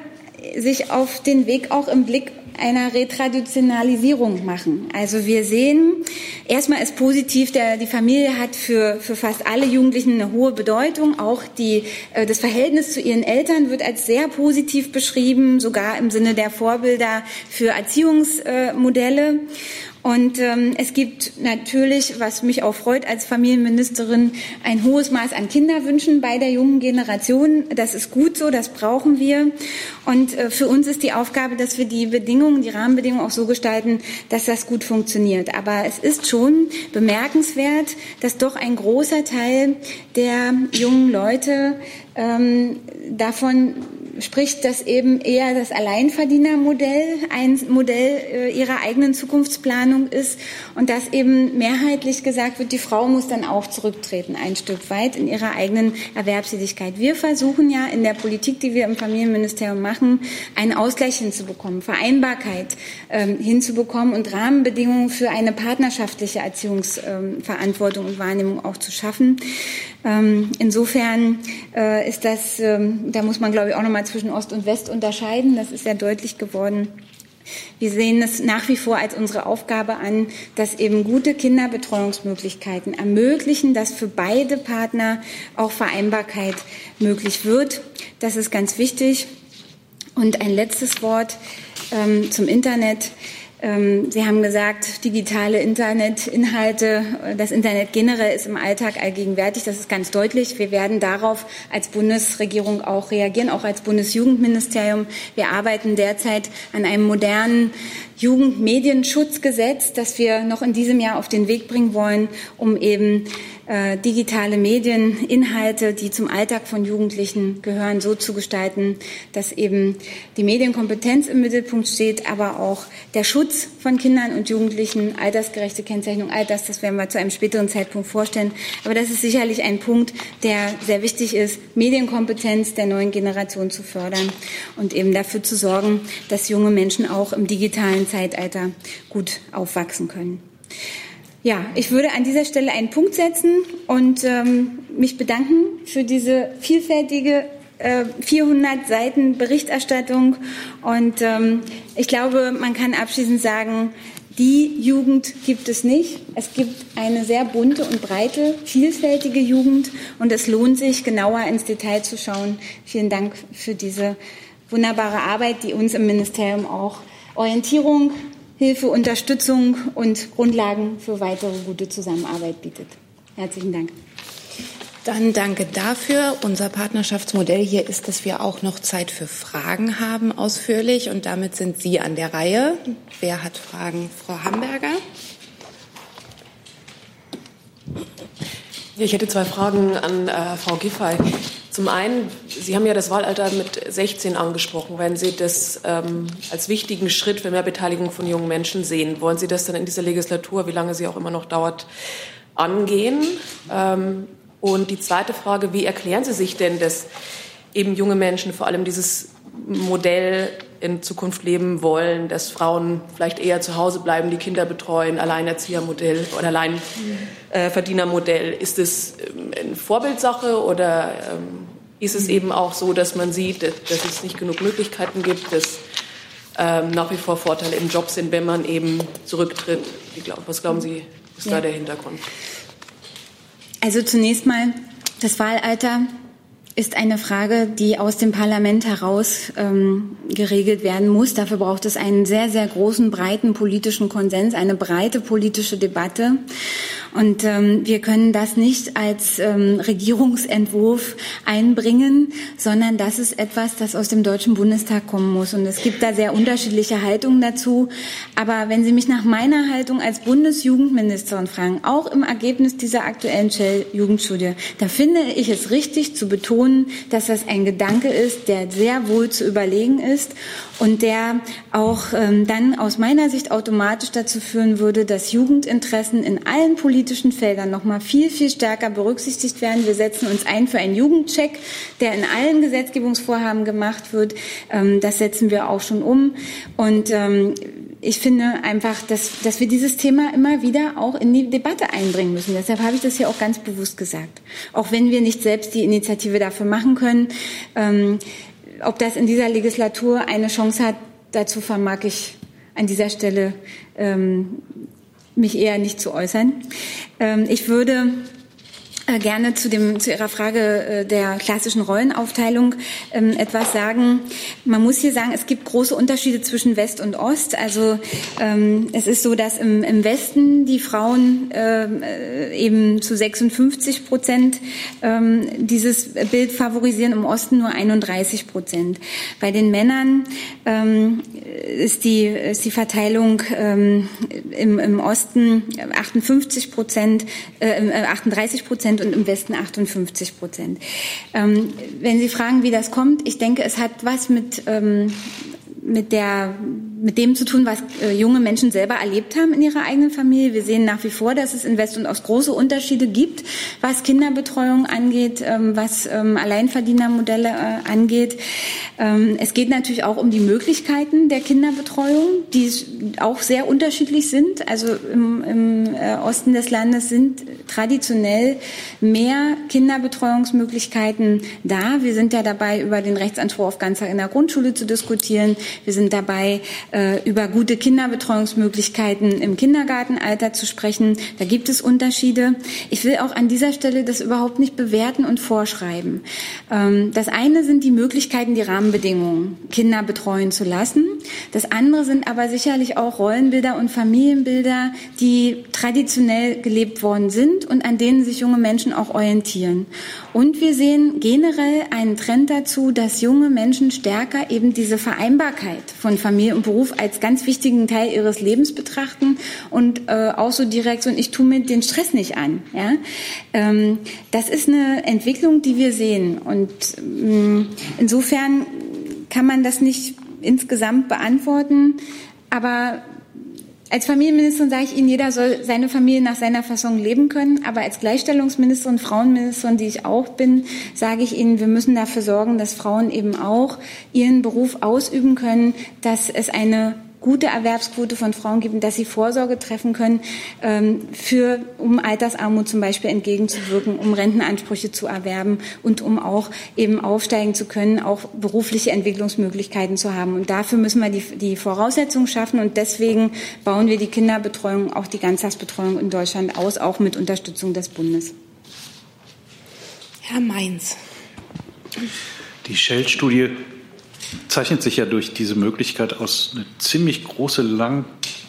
sich auf den Weg auch im Blick einer Retraditionalisierung machen. Also wir sehen, erstmal ist positiv, der, die Familie hat für, für fast alle Jugendlichen eine hohe Bedeutung. Auch die, äh, das Verhältnis zu ihren Eltern wird als sehr positiv beschrieben, sogar im Sinne der Vorbilder für Erziehungsmodelle. Und ähm, es gibt natürlich, was mich auch freut als Familienministerin, ein hohes Maß an Kinderwünschen bei der jungen Generation. Das ist gut so, das brauchen wir. Und äh, für uns ist die Aufgabe, dass wir die Bedingungen, die Rahmenbedingungen auch so gestalten, dass das gut funktioniert. Aber es ist schon bemerkenswert, dass doch ein großer Teil der jungen Leute ähm, davon spricht, dass eben eher das Alleinverdienermodell ein Modell äh, ihrer eigenen Zukunftsplanung ist und dass eben mehrheitlich gesagt wird, die Frau muss dann auch zurücktreten, ein Stück weit in ihrer eigenen Erwerbstätigkeit. Wir versuchen ja in der Politik, die wir im Familienministerium machen, einen Ausgleich hinzubekommen, Vereinbarkeit ähm, hinzubekommen und Rahmenbedingungen für eine partnerschaftliche Erziehungsverantwortung ähm, und Wahrnehmung auch zu schaffen. Ähm, insofern äh, ist das, ähm, da muss man glaube ich auch noch mal zwischen Ost und West unterscheiden. Das ist ja deutlich geworden. Wir sehen es nach wie vor als unsere Aufgabe an, dass eben gute Kinderbetreuungsmöglichkeiten ermöglichen, dass für beide Partner auch Vereinbarkeit möglich wird. Das ist ganz wichtig. Und ein letztes Wort ähm, zum Internet. Ähm, Sie haben gesagt, digitale Internetinhalte, das Internet generell ist im Alltag allgegenwärtig. Das ist ganz deutlich. Wir werden darauf als Bundesregierung auch reagieren, auch als Bundesjugendministerium. Wir arbeiten derzeit an einem modernen Jugendmedienschutzgesetz, das wir noch in diesem Jahr auf den Weg bringen wollen, um eben äh, digitale Medien, Inhalte, die zum Alltag von Jugendlichen gehören, so zu gestalten, dass eben die Medienkompetenz im Mittelpunkt steht, aber auch der Schutz von Kindern und Jugendlichen, altersgerechte Kennzeichnung, all das, das werden wir zu einem späteren Zeitpunkt vorstellen. Aber das ist sicherlich ein Punkt, der sehr wichtig ist, Medienkompetenz der neuen Generation zu fördern und eben dafür zu sorgen, dass junge Menschen auch im digitalen Zeitalter gut aufwachsen können. Ja, ich würde an dieser Stelle einen Punkt setzen und ähm, mich bedanken für diese vielfältige äh, 400 Seiten Berichterstattung. Und ähm, ich glaube, man kann abschließend sagen, die Jugend gibt es nicht. Es gibt eine sehr bunte und breite, vielfältige Jugend und es lohnt sich, genauer ins Detail zu schauen. Vielen Dank für diese wunderbare Arbeit, die uns im Ministerium auch Orientierung Hilfe, Unterstützung und Grundlagen für weitere gute Zusammenarbeit bietet. Herzlichen Dank. Dann danke dafür. Unser Partnerschaftsmodell hier ist, dass wir auch noch Zeit für Fragen haben, ausführlich. Und damit sind Sie an der Reihe. Wer hat Fragen? Frau Hamburger. Ich hätte zwei Fragen an äh, Frau Giffey. Zum einen, Sie haben ja das Wahlalter mit 16 angesprochen. Wenn Sie das ähm, als wichtigen Schritt für mehr Beteiligung von jungen Menschen sehen, wollen Sie das dann in dieser Legislatur, wie lange sie auch immer noch dauert, angehen? Ähm, und die zweite Frage, wie erklären Sie sich denn, dass eben junge Menschen vor allem dieses Modell in Zukunft leben wollen, dass Frauen vielleicht eher zu Hause bleiben, die Kinder betreuen, Alleinerziehermodell oder Alleinverdienermodell. Ist es ähm, eine Vorbildsache oder ähm, ist es eben auch so, dass man sieht, dass es nicht genug Möglichkeiten gibt, dass ähm, nach wie vor Vorteile im Job sind, wenn man eben zurücktritt? Was glauben Sie, ist ja. da der Hintergrund? Also zunächst mal das Wahlalter ist eine Frage, die aus dem Parlament heraus ähm, geregelt werden muss. Dafür braucht es einen sehr, sehr großen, breiten politischen Konsens, eine breite politische Debatte. Und ähm, wir können das nicht als ähm, Regierungsentwurf einbringen, sondern das ist etwas, das aus dem Deutschen Bundestag kommen muss. Und es gibt da sehr unterschiedliche Haltungen dazu. Aber wenn Sie mich nach meiner Haltung als Bundesjugendministerin fragen, auch im Ergebnis dieser aktuellen Shell-Jugendstudie, da finde ich es richtig zu betonen, dass das ein Gedanke ist, der sehr wohl zu überlegen ist und der auch ähm, dann aus meiner Sicht automatisch dazu führen würde, dass Jugendinteressen in allen politischen Feldern noch mal viel viel stärker berücksichtigt werden. Wir setzen uns ein für einen Jugendcheck, der in allen Gesetzgebungsvorhaben gemacht wird. Ähm, das setzen wir auch schon um und ähm, ich finde einfach, dass, dass wir dieses Thema immer wieder auch in die Debatte einbringen müssen. Deshalb habe ich das hier auch ganz bewusst gesagt. Auch wenn wir nicht selbst die Initiative dafür machen können. Ähm, ob das in dieser Legislatur eine Chance hat, dazu vermag ich an dieser Stelle ähm, mich eher nicht zu äußern. Ähm, ich würde gerne zu, dem, zu Ihrer Frage äh, der klassischen Rollenaufteilung ähm, etwas sagen. Man muss hier sagen, es gibt große Unterschiede zwischen West und Ost. Also ähm, es ist so, dass im, im Westen die Frauen ähm, äh, eben zu 56 Prozent dieses Bild favorisieren, im Osten nur 31 Prozent. Bei den Männern ist, die, ist die Verteilung im, im Osten 58 Prozent, äh, 38 Prozent Prozent und im Westen 58 Prozent. Ähm, wenn Sie fragen, wie das kommt, ich denke, es hat was mit ähm, mit der mit dem zu tun, was äh, junge Menschen selber erlebt haben in ihrer eigenen Familie. Wir sehen nach wie vor, dass es in West und Ost große Unterschiede gibt, was Kinderbetreuung angeht, ähm, was ähm, Alleinverdienermodelle äh, angeht. Ähm, es geht natürlich auch um die Möglichkeiten der Kinderbetreuung, die auch sehr unterschiedlich sind. Also im, im äh, Osten des Landes sind traditionell mehr Kinderbetreuungsmöglichkeiten da. Wir sind ja dabei, über den Rechtsanspruch auf Ganztag in der Grundschule zu diskutieren. Wir sind dabei, äh, über gute Kinderbetreuungsmöglichkeiten im Kindergartenalter zu sprechen. Da gibt es Unterschiede. Ich will auch an dieser Stelle das überhaupt nicht bewerten und vorschreiben. Ähm, das eine sind die Möglichkeiten, die Rahmenbedingungen, Kinder betreuen zu lassen. Das andere sind aber sicherlich auch Rollenbilder und Familienbilder, die traditionell gelebt worden sind und an denen sich junge Menschen auch orientieren. Und wir sehen generell einen Trend dazu, dass junge Menschen stärker eben diese Vereinbarkeit von Familie und Beruf als ganz wichtigen Teil ihres Lebens betrachten und äh, auch so die Reaktion, ich tue mir den Stress nicht an. Ja? Ähm, das ist eine Entwicklung, die wir sehen. Und ähm, insofern kann man das nicht insgesamt beantworten. Aber als Familienministerin sage ich Ihnen, jeder soll seine Familie nach seiner Fassung leben können. Aber als Gleichstellungsministerin, Frauenministerin, die ich auch bin, sage ich Ihnen, wir müssen dafür sorgen, dass Frauen eben auch ihren Beruf ausüben können, dass es eine gute Erwerbsquote von Frauen gibt, dass sie Vorsorge treffen können, ähm, für, um Altersarmut zum Beispiel entgegenzuwirken, um Rentenansprüche zu erwerben und um auch eben aufsteigen zu können, auch berufliche Entwicklungsmöglichkeiten zu haben. Und dafür müssen wir die, die Voraussetzungen schaffen. Und deswegen bauen wir die Kinderbetreuung, auch die Ganztagsbetreuung in Deutschland aus, auch mit Unterstützung des Bundes. Herr Mainz. Die Shell-Studie zeichnet sich ja durch diese Möglichkeit aus, eine ziemlich große Lang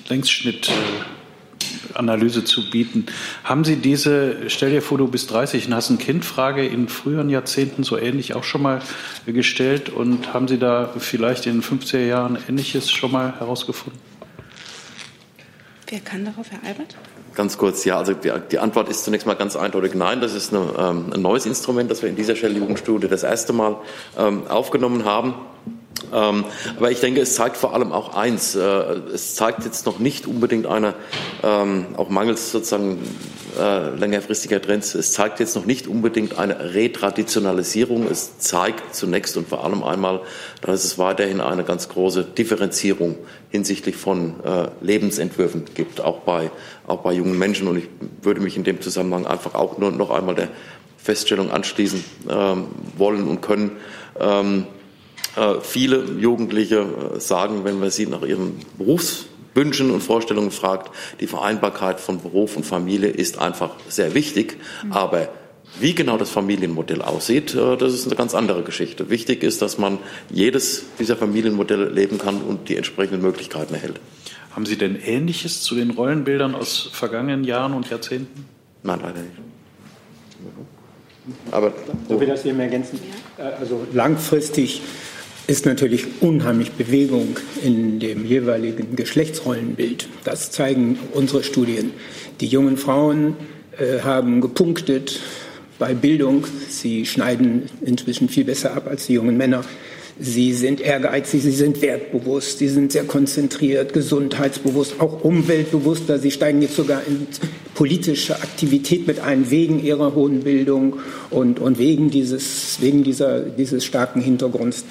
Längsschnittanalyse zu bieten. Haben Sie diese, stell dir vor, du bist 30 und hast ein Kind, Frage in früheren Jahrzehnten so ähnlich auch schon mal gestellt und haben Sie da vielleicht in den 50er Jahren Ähnliches schon mal herausgefunden? Wer kann darauf, Herr Albert? Ganz kurz, ja, also die, die, Antwort ist zunächst mal ganz eindeutig nein. Das ist eine, ähm, ein neues Instrument, das wir in dieser Shell-Jugendstudie das erste Mal ähm, aufgenommen haben. Ähm, aber ich denke, es zeigt vor allem auch eins. Äh, es zeigt jetzt noch nicht unbedingt eine, ähm, auch mangels sozusagen äh, längerfristiger Trends, es zeigt jetzt noch nicht unbedingt eine Retraditionalisierung. Es zeigt zunächst und vor allem einmal, dass es weiterhin eine ganz große Differenzierung hinsichtlich von äh, Lebensentwürfen gibt, auch bei, auch bei jungen Menschen. Und ich würde mich in dem Zusammenhang einfach auch nur noch einmal der Feststellung anschließen ähm, wollen und können, ähm, äh, viele Jugendliche sagen, wenn man sie nach ihren Berufswünschen und Vorstellungen fragt, die Vereinbarkeit von Beruf und Familie ist einfach sehr wichtig. Mhm. Aber wie genau das Familienmodell aussieht, äh, das ist eine ganz andere Geschichte. Wichtig ist, dass man jedes dieser Familienmodelle leben kann und die entsprechenden Möglichkeiten erhält. Haben Sie denn Ähnliches zu den Rollenbildern aus vergangenen Jahren und Jahrzehnten? Nein, leider nicht. Aber so will das eben ergänzen. Also langfristig ist natürlich unheimlich Bewegung in dem jeweiligen Geschlechtsrollenbild. Das zeigen unsere Studien. Die jungen Frauen äh, haben gepunktet bei Bildung. Sie schneiden inzwischen viel besser ab als die jungen Männer. Sie sind ehrgeizig, sie sind wertbewusst, sie sind sehr konzentriert, gesundheitsbewusst, auch umweltbewusster. Sie steigen jetzt sogar in politische Aktivität mit ein, wegen ihrer hohen Bildung und, und wegen, dieses, wegen dieser, dieses starken Hintergrunds,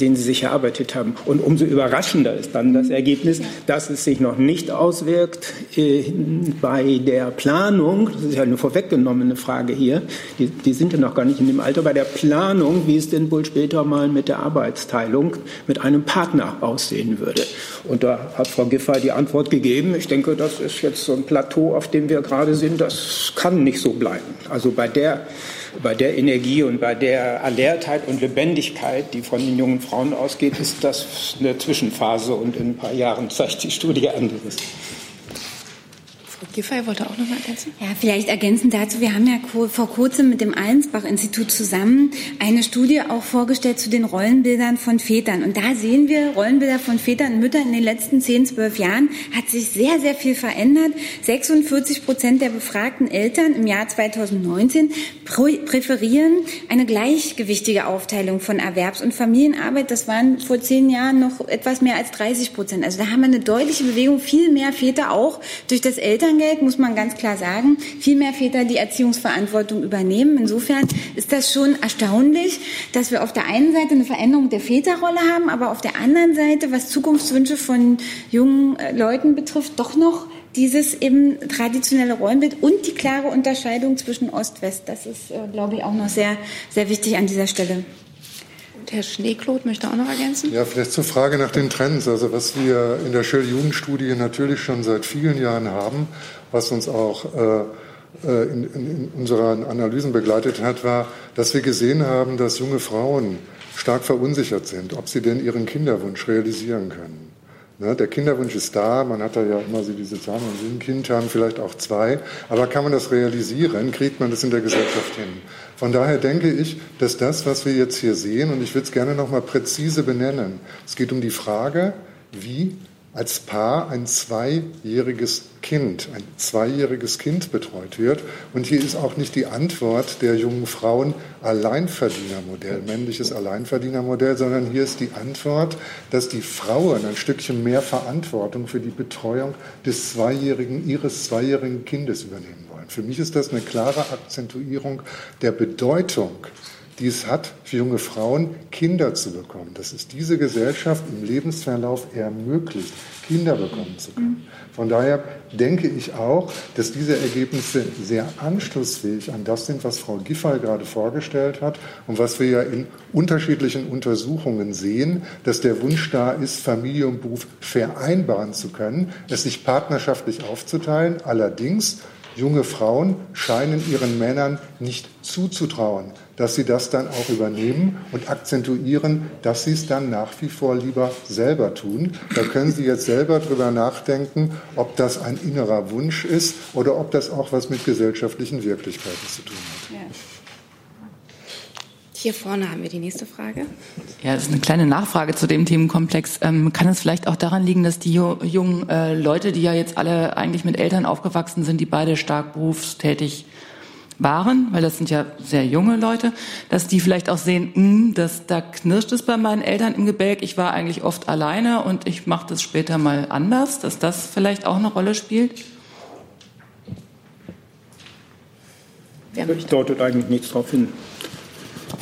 den sie sich erarbeitet haben. Und umso überraschender ist dann das Ergebnis, dass es sich noch nicht auswirkt äh, bei der Planung, das ist ja eine vorweggenommene Frage hier, die, die sind ja noch gar nicht in dem Alter, bei der Planung, wie es denn wohl später mal mit der Arbeit Arbeitsteilung mit einem Partner aussehen würde. Und da hat Frau Giffey die Antwort gegeben. Ich denke, das ist jetzt so ein Plateau, auf dem wir gerade sind. Das kann nicht so bleiben. Also bei der, bei der Energie und bei der Alertheit und Lebendigkeit, die von den jungen Frauen ausgeht, ist das eine Zwischenphase und in ein paar Jahren zeigt die Studie anderes. Giffey wollte auch noch mal ergänzen. Ja, vielleicht ergänzend dazu. Wir haben ja vor kurzem mit dem Allensbach-Institut zusammen eine Studie auch vorgestellt zu den Rollenbildern von Vätern. Und da sehen wir, Rollenbilder von Vätern und Müttern in den letzten 10, 12 Jahren hat sich sehr, sehr viel verändert. 46 Prozent der befragten Eltern im Jahr 2019 präferieren eine gleichgewichtige Aufteilung von Erwerbs- und Familienarbeit. Das waren vor zehn Jahren noch etwas mehr als 30 Prozent. Also da haben wir eine deutliche Bewegung, viel mehr Väter auch durch das Eltern Elterngeld, muss man ganz klar sagen, viel mehr Väter die Erziehungsverantwortung übernehmen. Insofern ist das schon erstaunlich, dass wir auf der einen Seite eine Veränderung der Väterrolle haben, aber auf der anderen Seite, was Zukunftswünsche von jungen äh, Leuten betrifft, doch noch dieses eben traditionelle Rollenbild und die klare Unterscheidung zwischen Ost-West. Das ist, äh, glaube ich, auch noch sehr, sehr wichtig an dieser Stelle. Herr Schneeklot möchte auch noch ergänzen. Ja, vielleicht zur Frage nach den Trends. Also was wir in der Shell-Jugendstudie natürlich schon seit vielen Jahren haben, was uns auch äh, äh, in, in unseren Analysen begleitet hat, war, dass wir gesehen haben, dass junge Frauen stark verunsichert sind, ob sie denn ihren Kinderwunsch realisieren können. Ne, der Kinderwunsch ist da, man hat da ja immer so diese Zahlen, man will ein Kind haben, vielleicht auch zwei, aber kann man das realisieren, kriegt man das in der Gesellschaft hin? Von daher denke ich, dass das, was wir jetzt hier sehen, und ich würde es gerne noch mal präzise benennen, es geht um die Frage, wie als Paar ein zweijähriges Kind, ein zweijähriges Kind betreut wird. Und hier ist auch nicht die Antwort der jungen Frauen Alleinverdienermodell, männliches Alleinverdienermodell, sondern hier ist die Antwort, dass die Frauen ein Stückchen mehr Verantwortung für die Betreuung des zweijährigen, ihres zweijährigen Kindes übernehmen. Für mich ist das eine klare Akzentuierung der Bedeutung die es hat, für junge Frauen Kinder zu bekommen. Dass es diese Gesellschaft im Lebensverlauf ermöglicht, Kinder bekommen zu können. Von daher denke ich auch, dass diese Ergebnisse sehr anschlussfähig an das sind, was Frau Giffey gerade vorgestellt hat und was wir ja in unterschiedlichen Untersuchungen sehen, dass der Wunsch da ist, Familie und Beruf vereinbaren zu können, es sich partnerschaftlich aufzuteilen. Allerdings junge Frauen scheinen ihren Männern nicht zuzutrauen, dass sie das dann auch übernehmen und akzentuieren, dass sie es dann nach wie vor lieber selber tun. Da können Sie jetzt selber drüber nachdenken, ob das ein innerer Wunsch ist oder ob das auch was mit gesellschaftlichen Wirklichkeiten zu tun hat. Ja. Hier vorne haben wir die nächste Frage. Ja, das ist eine kleine Nachfrage zu dem Themenkomplex. Ähm, kann es vielleicht auch daran liegen, dass die jungen äh, Leute, die ja jetzt alle eigentlich mit Eltern aufgewachsen sind, die beide stark berufstätig waren, weil das sind ja sehr junge Leute, dass die vielleicht auch sehen, mh, hm, dass da knirscht es bei meinen Eltern im Gebälk. Ich war eigentlich oft alleine und ich mache das später mal anders, dass das vielleicht auch eine Rolle spielt? Das deutet eigentlich nichts darauf hin.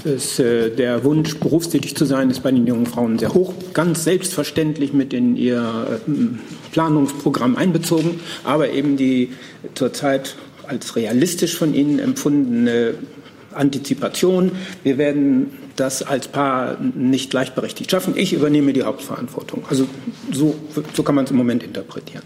Ist, äh, der Wunsch, berufstätig zu sein, ist bei den jungen Frauen sehr hoch, ganz selbstverständlich mit in ihr äh, Planungsprogramm einbezogen, aber eben die zurzeit als realistisch von ihnen empfundene Antizipation. Wir werden das als Paar nicht gleichberechtigt schaffen. Ich übernehme die Hauptverantwortung. Also so, so kann man es im Moment interpretieren.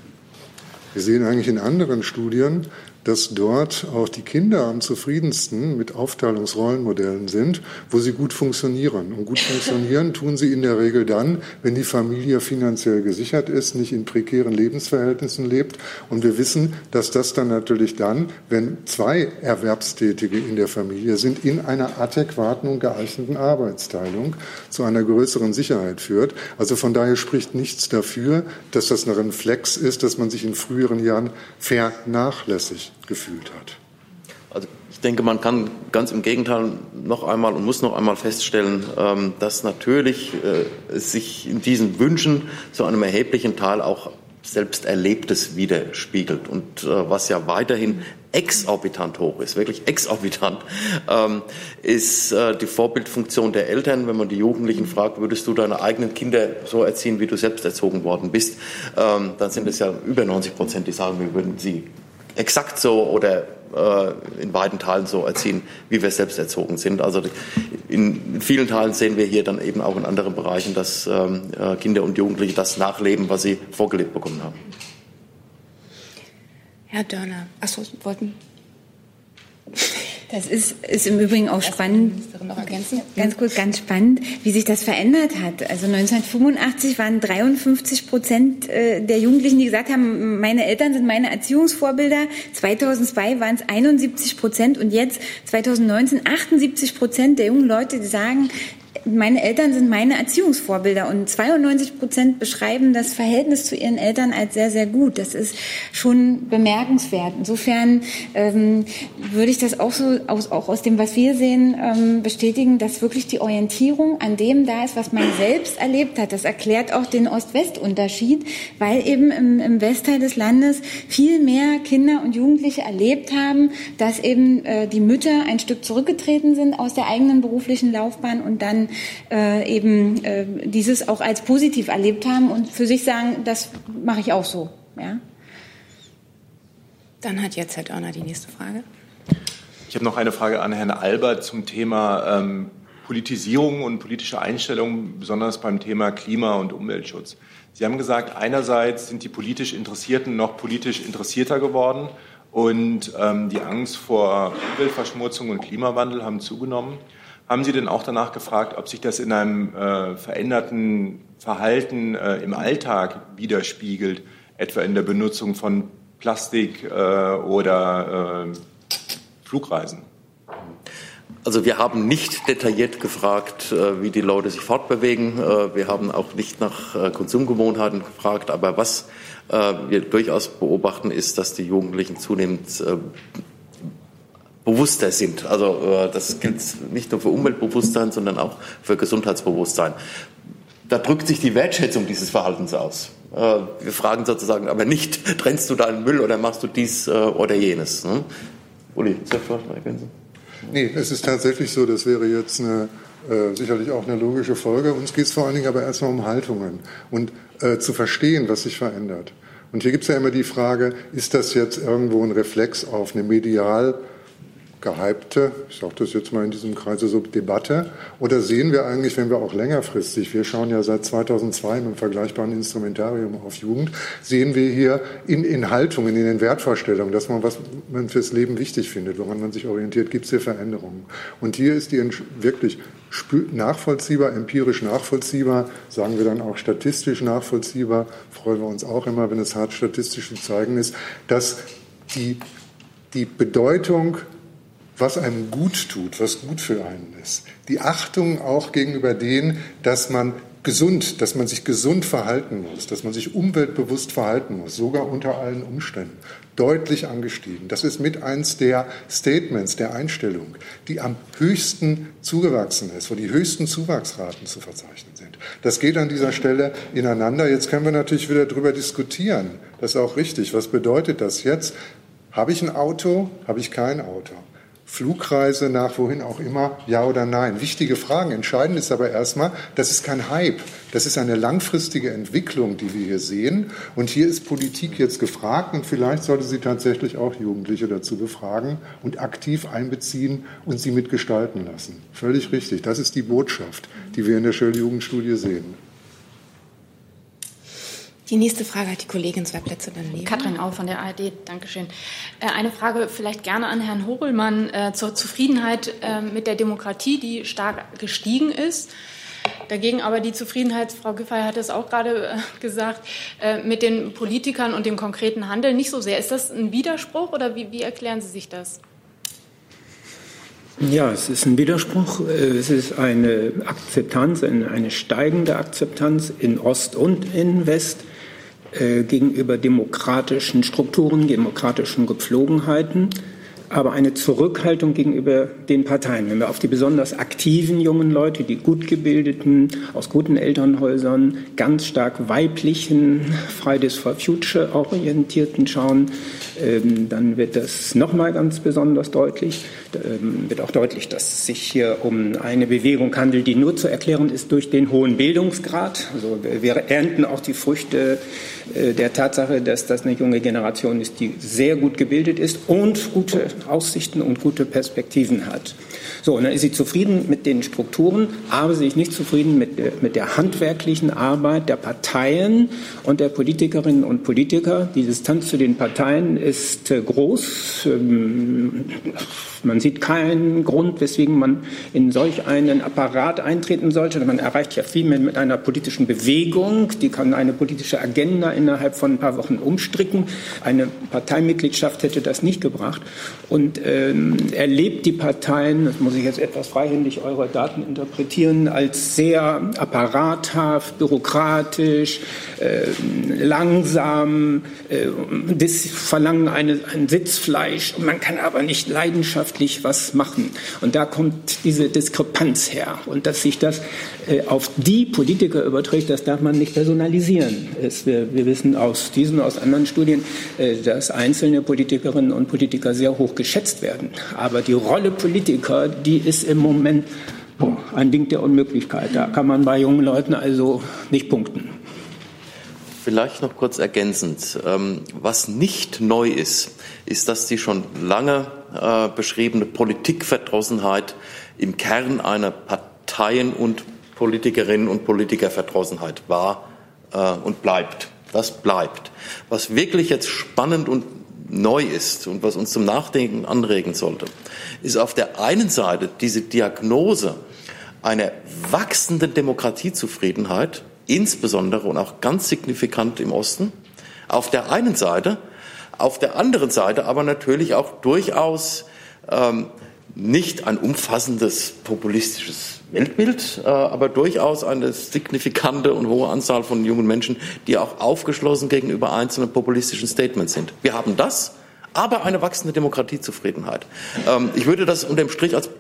Wir sehen eigentlich in anderen Studien, dass dort auch die Kinder am zufriedensten mit Aufteilungsrollenmodellen sind, wo sie gut funktionieren. Und gut funktionieren tun sie in der Regel dann, wenn die Familie finanziell gesichert ist, nicht in prekären Lebensverhältnissen lebt. Und wir wissen, dass das dann natürlich dann, wenn zwei Erwerbstätige in der Familie sind, in einer adäquaten und geeigneten Arbeitsteilung zu einer größeren Sicherheit führt. Also von daher spricht nichts dafür, dass das ein Reflex ist, dass man sich in früheren Jahren vernachlässigt gefühlt hat. Also ich denke, man kann ganz im Gegenteil noch einmal und muss noch einmal feststellen, ähm, dass natürlich äh, sich in diesen Wünschen zu einem erheblichen Teil auch selbst Erlebtes widerspiegelt und äh, was ja weiterhin exorbitant hoch ist, wirklich exorbitant, ähm, ist äh, die Vorbildfunktion der Eltern. Wenn man die Jugendlichen fragt, würdest du deine eigenen Kinder so erziehen, wie du selbst erzogen worden bist, ähm, dann sind es ja über 90 Prozent, die sagen, wir würden sie exakt so oder äh, in beiden Teilen so erziehen, wie wir selbst erzogen sind. Also in vielen Teilen sehen wir hier dann eben auch in anderen Bereichen, dass ähm, äh, Kinder und Jugendliche das nachleben, was sie vorgelebt bekommen haben. Herr Dörner, achso, wollten das ist, ist im Übrigen auch spannend. Ganz kurz, ganz spannend, wie sich das verändert hat. Also 1985 waren 53 Prozent äh, der Jugendlichen, die gesagt haben, meine Eltern sind meine Erziehungsvorbilder. 2002 waren es 71 Prozent und jetzt 2019 78 Prozent der jungen Leute, die sagen, meine Eltern sind meine Erziehungsvorbilder und 92 Prozent beschreiben das Verhältnis zu ihren Eltern als sehr, sehr gut. Das ist schon bemerkenswert. Insofern ähm, würde ich das auch so aus, auch aus dem, was wir sehen, ähm, bestätigen, dass wirklich die Orientierung an dem da ist, was man selbst erlebt hat. Das erklärt auch den Ost-West-Unterschied, weil eben im, im Westteil des Landes viel mehr Kinder und Jugendliche erlebt haben, dass eben äh, die Mütter ein Stück zurückgetreten sind aus der eigenen beruflichen Laufbahn und dann äh, eben äh, dieses auch als positiv erlebt haben und für sich sagen, das mache ich auch so. Ja? Dann hat jetzt Herr Dörner die nächste Frage. Ich habe noch eine Frage an Herrn Albert zum Thema ähm, Politisierung und politische Einstellungen, besonders beim Thema Klima- und Umweltschutz. Sie haben gesagt, einerseits sind die politisch Interessierten noch politisch interessierter geworden und ähm, die Angst vor Umweltverschmutzung und Klimawandel haben zugenommen. Haben Sie denn auch danach gefragt, ob sich das in einem äh, veränderten Verhalten äh, im Alltag widerspiegelt, etwa in der Benutzung von Plastik äh, oder äh, Flugreisen? Also wir haben nicht detailliert gefragt, äh, wie die Leute sich fortbewegen. Äh, wir haben auch nicht nach Konsumgewohnheiten gefragt. Aber was wir durchaus beobachten, ist, dass die Jugendlichen zunehmend bewusster sind. Also das gilt nicht nur für Umweltbewusstsein, sondern auch für Gesundheitsbewusstsein. Da drückt sich die Wertschätzung dieses Verhaltens aus. Wir fragen sozusagen aber nicht, trennst du deinen Müll oder machst du dies oder jenes. Ne? Uli, soll ich ergänzen? Nee, es ist tatsächlich so, das wäre jetzt eine, äh, sicherlich auch eine logische Folge. Uns geht es vor allen Dingen aber erstmal um Haltungen und äh, zu verstehen, was sich verändert. Und hier gibt es ja immer die Frage, ist das jetzt irgendwo ein Reflex auf eine medial gehypte, ich sage das jetzt mal in diesem Kreise so Debatte, oder sehen wir eigentlich, wenn wir auch längerfristig, wir schauen ja seit 2002 mit einem vergleichbaren Instrumentarium auf Jugend, sehen wir hier in, in Haltungen, in den Wertvorstellungen, dass man was man fürs Leben wichtig findet, woran man sich orientiert, gibt es hier Veränderungen. Und hier ist die wirklich nachvollziehbar, empirisch nachvollziehbar, sagen wir dann auch statistisch nachvollziehbar, freuen wir uns auch immer, wenn es hart statistisch zu zeigen ist, dass die, die Bedeutung was einem gut tut, was gut für einen ist. Die Achtung auch gegenüber denen, dass man gesund, dass man sich gesund verhalten muss, dass man sich umweltbewusst verhalten muss, sogar unter allen Umständen, deutlich angestiegen. Das ist mit eins der Statements, der Einstellung, die am höchsten zugewachsen ist, wo die höchsten Zuwachsraten zu verzeichnen sind. Das geht an dieser Stelle ineinander. Jetzt können wir natürlich wieder darüber diskutieren. Das ist auch richtig. Was bedeutet das jetzt? Habe ich ein Auto? Habe ich kein Auto? Flugreise nach wohin auch immer, ja oder nein? Wichtige Fragen. Entscheidend ist aber erstmal, das ist kein Hype. Das ist eine langfristige Entwicklung, die wir hier sehen. Und hier ist Politik jetzt gefragt und vielleicht sollte sie tatsächlich auch Jugendliche dazu befragen und aktiv einbeziehen und sie mitgestalten lassen. Völlig richtig. Das ist die Botschaft, die wir in der Schöll-Jugendstudie sehen. Die nächste Frage hat die Kollegin zwei Plätze daneben. Katrin Au von der ARD, Dankeschön. Äh, eine Frage vielleicht gerne an Herrn Hobelmann äh, zur Zufriedenheit äh, mit der Demokratie, die stark gestiegen ist. Dagegen aber die Zufriedenheit, Frau Giffey hat es auch gerade gesagt, mit den Politikern und dem konkreten Handeln nicht so sehr. Ist das ein Widerspruch oder wie, wie erklären Sie sich das? Ja, es ist ein Widerspruch. Es ist eine Akzeptanz, eine steigende Akzeptanz in Ost und in West äh, gegenüber demokratischen Strukturen, demokratischen Gepflogenheiten, aber eine Zurückhaltung gegenüber den Parteien. Wenn wir auf die besonders aktiven jungen Leute, die gut gebildeten, aus guten Elternhäusern, ganz stark weiblichen, Fridays for Future orientierten schauen, ähm, dann wird das nochmal ganz besonders deutlich. Ähm, wird auch deutlich, dass es sich hier um eine Bewegung handelt, die nur zu erklären ist durch den hohen Bildungsgrad. Also wir ernten auch die Früchte äh, der Tatsache, dass das eine junge Generation ist, die sehr gut gebildet ist und gute Aussichten und gute Perspektiven hat. So, und dann ist sie zufrieden mit den Strukturen, aber sie ist nicht zufrieden mit der, mit der handwerklichen Arbeit der Parteien und der Politikerinnen und Politiker. Die Distanz zu den Parteien ist äh, groß. Ähm, man sieht keinen Grund, weswegen man in solch einen Apparat eintreten sollte. Man erreicht ja viel mehr mit einer politischen Bewegung. Die kann eine politische Agenda innerhalb von ein paar Wochen umstricken. Eine Parteimitgliedschaft hätte das nicht gebracht. Und ähm, erlebt die Parteien, das muss ich jetzt etwas freihändig eure Daten interpretieren, als sehr apparathaft, bürokratisch, äh, langsam, äh, das Verlangen eines, ein Sitzfleisch. Man kann aber nicht leidenschaftlich was machen. Und da kommt diese Diskrepanz her. Und dass sich das äh, auf die Politiker überträgt, das darf man nicht personalisieren. Es, wir, wir, wissen aus diesen, aus anderen Studien, äh, dass einzelne Politikerinnen und Politiker sehr hoch geschätzt werden. Aber die Rolle Politiker, die ist im Moment boah, ein Ding der Unmöglichkeit. Da kann man bei jungen Leuten also nicht punkten. Vielleicht noch kurz ergänzend. Ähm, was nicht neu ist, ist, dass die schon lange äh, beschriebene Politikverdrossenheit im Kern einer Parteien- und Politikerinnen und Politikerverdrossenheit war äh, und bleibt. Das bleibt. Was wirklich jetzt spannend und neu ist und was uns zum Nachdenken anregen sollte, ist auf der einen Seite diese Diagnose einer wachsenden Demokratiezufriedenheit, insbesondere und auch ganz signifikant im Osten, auf der einen Seite, auf der anderen Seite aber natürlich auch durchaus ähm, nicht ein umfassendes populistisches Weltbild, äh, aber durchaus eine signifikante und hohe Anzahl von jungen Menschen, die auch aufgeschlossen gegenüber einzelnen populistischen Statements sind. Wir haben das, aber eine wachsende Demokratiezufriedenheit. Ähm, ich würde das unter dem Strich als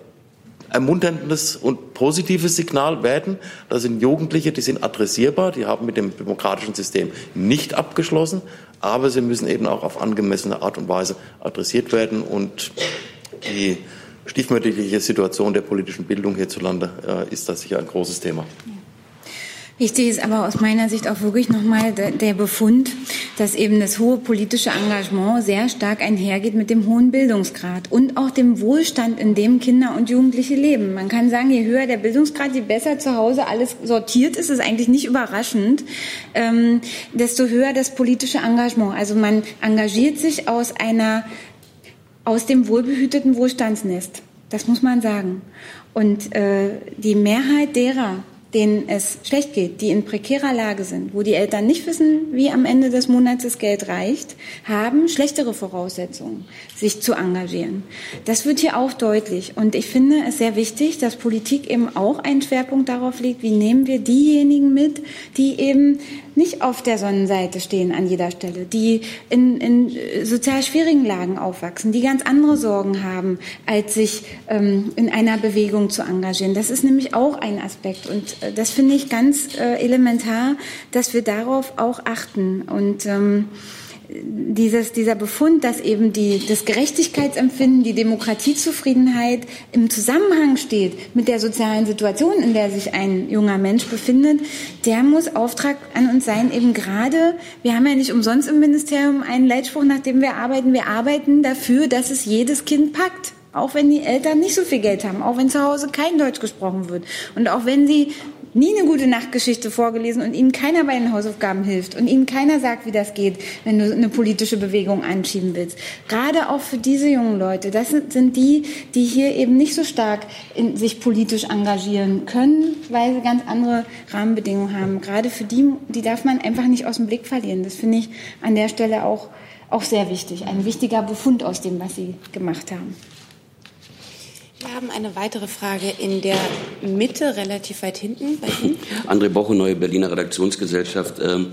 ermunterndes und positives Signal werden. Das sind Jugendliche, die sind adressierbar, die haben mit dem demokratischen System nicht abgeschlossen, aber sie müssen eben auch auf angemessene Art und Weise adressiert werden und die stiefmütterliche Situation der politischen Bildung hierzulande äh, ist das sicher ein großes Thema. Wichtig ist aber aus meiner Sicht auch wirklich nochmal der Befund, dass eben das hohe politische Engagement sehr stark einhergeht mit dem hohen Bildungsgrad und auch dem Wohlstand, in dem Kinder und Jugendliche leben. Man kann sagen, je höher der Bildungsgrad, je besser zu Hause alles sortiert ist, ist eigentlich nicht überraschend, ähm, desto höher das politische Engagement. Also man engagiert sich aus einer aus dem wohlbehüteten Wohlstandsnest. Das muss man sagen. Und äh, die Mehrheit derer, denen es schlecht geht, die in prekärer Lage sind, wo die Eltern nicht wissen, wie am Ende des Monats das Geld reicht, haben schlechtere Voraussetzungen, sich zu engagieren. Das wird hier auch deutlich. Und ich finde es sehr wichtig, dass Politik eben auch einen Schwerpunkt darauf legt, wie nehmen wir diejenigen mit, die eben nicht auf der Sonnenseite stehen an jeder Stelle, die in, in sozial schwierigen Lagen aufwachsen, die ganz andere Sorgen haben, als sich ähm, in einer Bewegung zu engagieren. Das ist nämlich auch ein Aspekt. Und äh, das finde ich ganz äh, elementar, dass wir darauf auch achten. Und ähm, dieses, dieser Befund, dass eben die, das Gerechtigkeitsempfinden, die Demokratiezufriedenheit im Zusammenhang steht mit der sozialen Situation, in der sich ein junger Mensch befindet, der muss Auftrag an uns sein, eben gerade, wir haben ja nicht umsonst im Ministerium einen Leitspruch, nach dem wir arbeiten, wir arbeiten dafür, dass es jedes Kind packt. Auch wenn die Eltern nicht so viel Geld haben, auch wenn zu Hause kein Deutsch gesprochen wird und auch wenn sie nie eine gute Nachtgeschichte vorgelesen und ihnen keiner bei den Hausaufgaben hilft und ihnen keiner sagt, wie das geht, wenn du eine politische Bewegung anschieben willst. Gerade auch für diese jungen Leute, das sind die, die hier eben nicht so stark in, sich politisch engagieren können, weil sie ganz andere Rahmenbedingungen haben. Gerade für die, die darf man einfach nicht aus dem Blick verlieren. Das finde ich an der Stelle auch, auch sehr wichtig. Ein wichtiger Befund aus dem, was Sie gemacht haben. Wir haben eine weitere Frage in der Mitte, relativ weit hinten. André Boche, Neue Berliner Redaktionsgesellschaft. Ähm,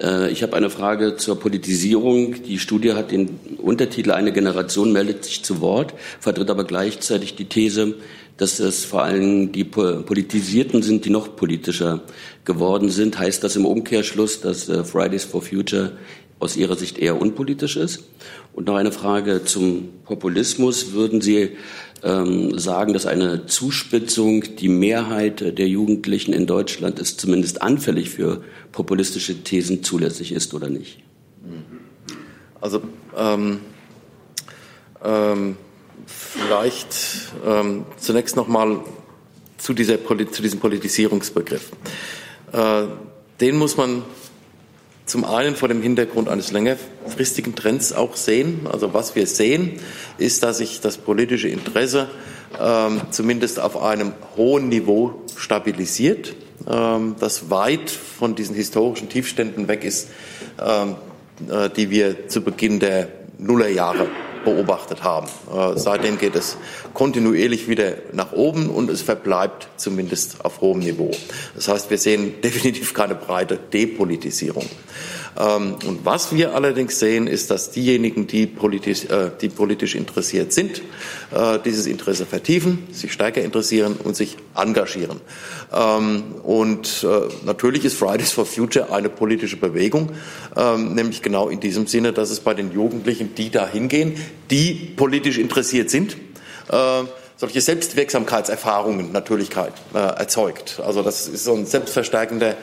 äh, ich habe eine Frage zur Politisierung. Die Studie hat den Untertitel Eine Generation meldet sich zu Wort, vertritt aber gleichzeitig die These, dass es vor allem die Politisierten sind, die noch politischer geworden sind. Heißt das im Umkehrschluss, dass äh, Fridays for Future aus Ihrer Sicht eher unpolitisch ist? Und noch eine Frage zum Populismus. Würden Sie ähm, sagen, dass eine Zuspitzung, die Mehrheit der Jugendlichen in Deutschland ist zumindest anfällig für populistische Thesen zulässig ist oder nicht? Also ähm, ähm, vielleicht ähm, zunächst noch mal zu, dieser, zu diesem Politisierungsbegriff. Äh, den muss man zum einen vor dem Hintergrund eines längerfristigen Trends auch sehen. Also was wir sehen, ist, dass sich das politische Interesse ähm, zumindest auf einem hohen Niveau stabilisiert, ähm, das weit von diesen historischen Tiefständen weg ist, ähm, äh, die wir zu Beginn der Nullerjahre beobachtet haben. Äh, seitdem geht es kontinuierlich wieder nach oben und es verbleibt zumindest auf hohem Niveau. Das heißt, wir sehen definitiv keine breite Depolitisierung. Ähm, und was wir allerdings sehen, ist, dass diejenigen, die politisch, äh, die politisch interessiert sind, äh, dieses Interesse vertiefen, sich stärker interessieren und sich engagieren. Ähm, und äh, natürlich ist Fridays for Future eine politische Bewegung, ähm, nämlich genau in diesem Sinne, dass es bei den Jugendlichen, die da hingehen, die politisch interessiert sind, solche Selbstwirksamkeitserfahrungen natürlich erzeugt. Also das ist so ein selbstverstärkender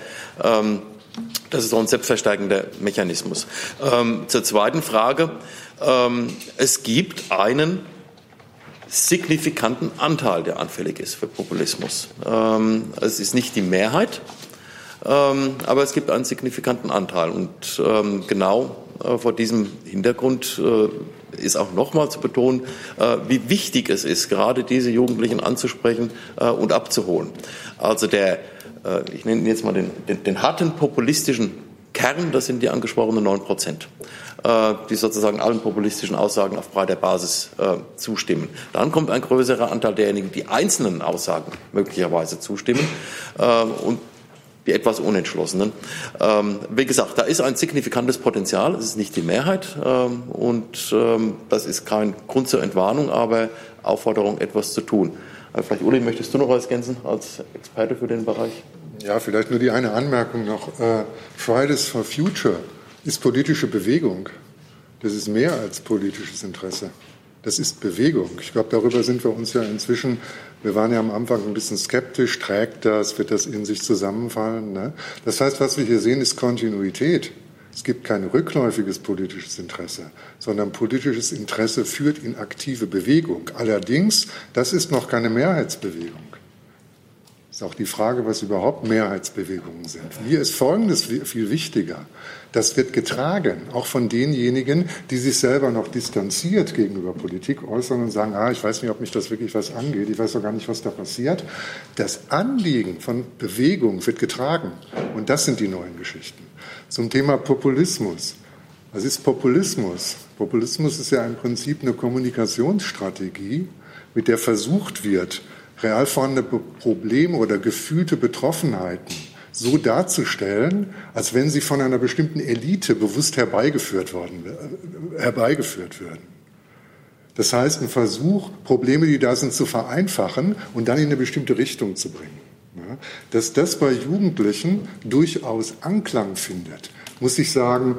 das ist auch ein selbstverstärkender Mechanismus. Ähm, zur zweiten Frage. Ähm, es gibt einen signifikanten Anteil, der anfällig ist für Populismus. Ähm, es ist nicht die Mehrheit, ähm, aber es gibt einen signifikanten Anteil. Und ähm, genau äh, vor diesem Hintergrund äh, ist auch nochmal zu betonen, äh, wie wichtig es ist, gerade diese Jugendlichen anzusprechen äh, und abzuholen. Also der, ich nenne jetzt mal den, den, den harten populistischen Kern, das sind die angesprochenen 9 Prozent, äh, die sozusagen allen populistischen Aussagen auf breiter Basis äh, zustimmen. Dann kommt ein größerer Anteil derjenigen, die einzelnen Aussagen möglicherweise zustimmen. Äh, und die etwas Unentschlossenen. Ähm, wie gesagt, da ist ein signifikantes Potenzial. Es ist nicht die Mehrheit ähm, und ähm, das ist kein Grund zur Entwarnung, aber Aufforderung, etwas zu tun. Äh, vielleicht, Uli, möchtest du noch was ergänzen als Experte für den Bereich? Ja, vielleicht nur die eine Anmerkung noch. Äh, Fridays for Future ist politische Bewegung. Das ist mehr als politisches Interesse. Das ist Bewegung. Ich glaube, darüber sind wir uns ja inzwischen wir waren ja am Anfang ein bisschen skeptisch, trägt das, wird das in sich zusammenfallen. Ne? Das heißt, was wir hier sehen, ist Kontinuität. Es gibt kein rückläufiges politisches Interesse, sondern politisches Interesse führt in aktive Bewegung. Allerdings, das ist noch keine Mehrheitsbewegung. Ist auch die Frage, was überhaupt Mehrheitsbewegungen sind. Mir ist Folgendes viel wichtiger. Das wird getragen, auch von denjenigen, die sich selber noch distanziert gegenüber Politik äußern und sagen, ah, ich weiß nicht, ob mich das wirklich was angeht, ich weiß doch gar nicht, was da passiert. Das Anliegen von Bewegung wird getragen. Und das sind die neuen Geschichten. Zum Thema Populismus. Was ist Populismus? Populismus ist ja im Prinzip eine Kommunikationsstrategie, mit der versucht wird, real vorhandene Probleme oder gefühlte Betroffenheiten so darzustellen, als wenn sie von einer bestimmten Elite bewusst herbeigeführt, worden, äh, herbeigeführt würden. Das heißt, ein Versuch, Probleme, die da sind, zu vereinfachen und dann in eine bestimmte Richtung zu bringen. Ja, dass das bei Jugendlichen durchaus Anklang findet, muss ich sagen,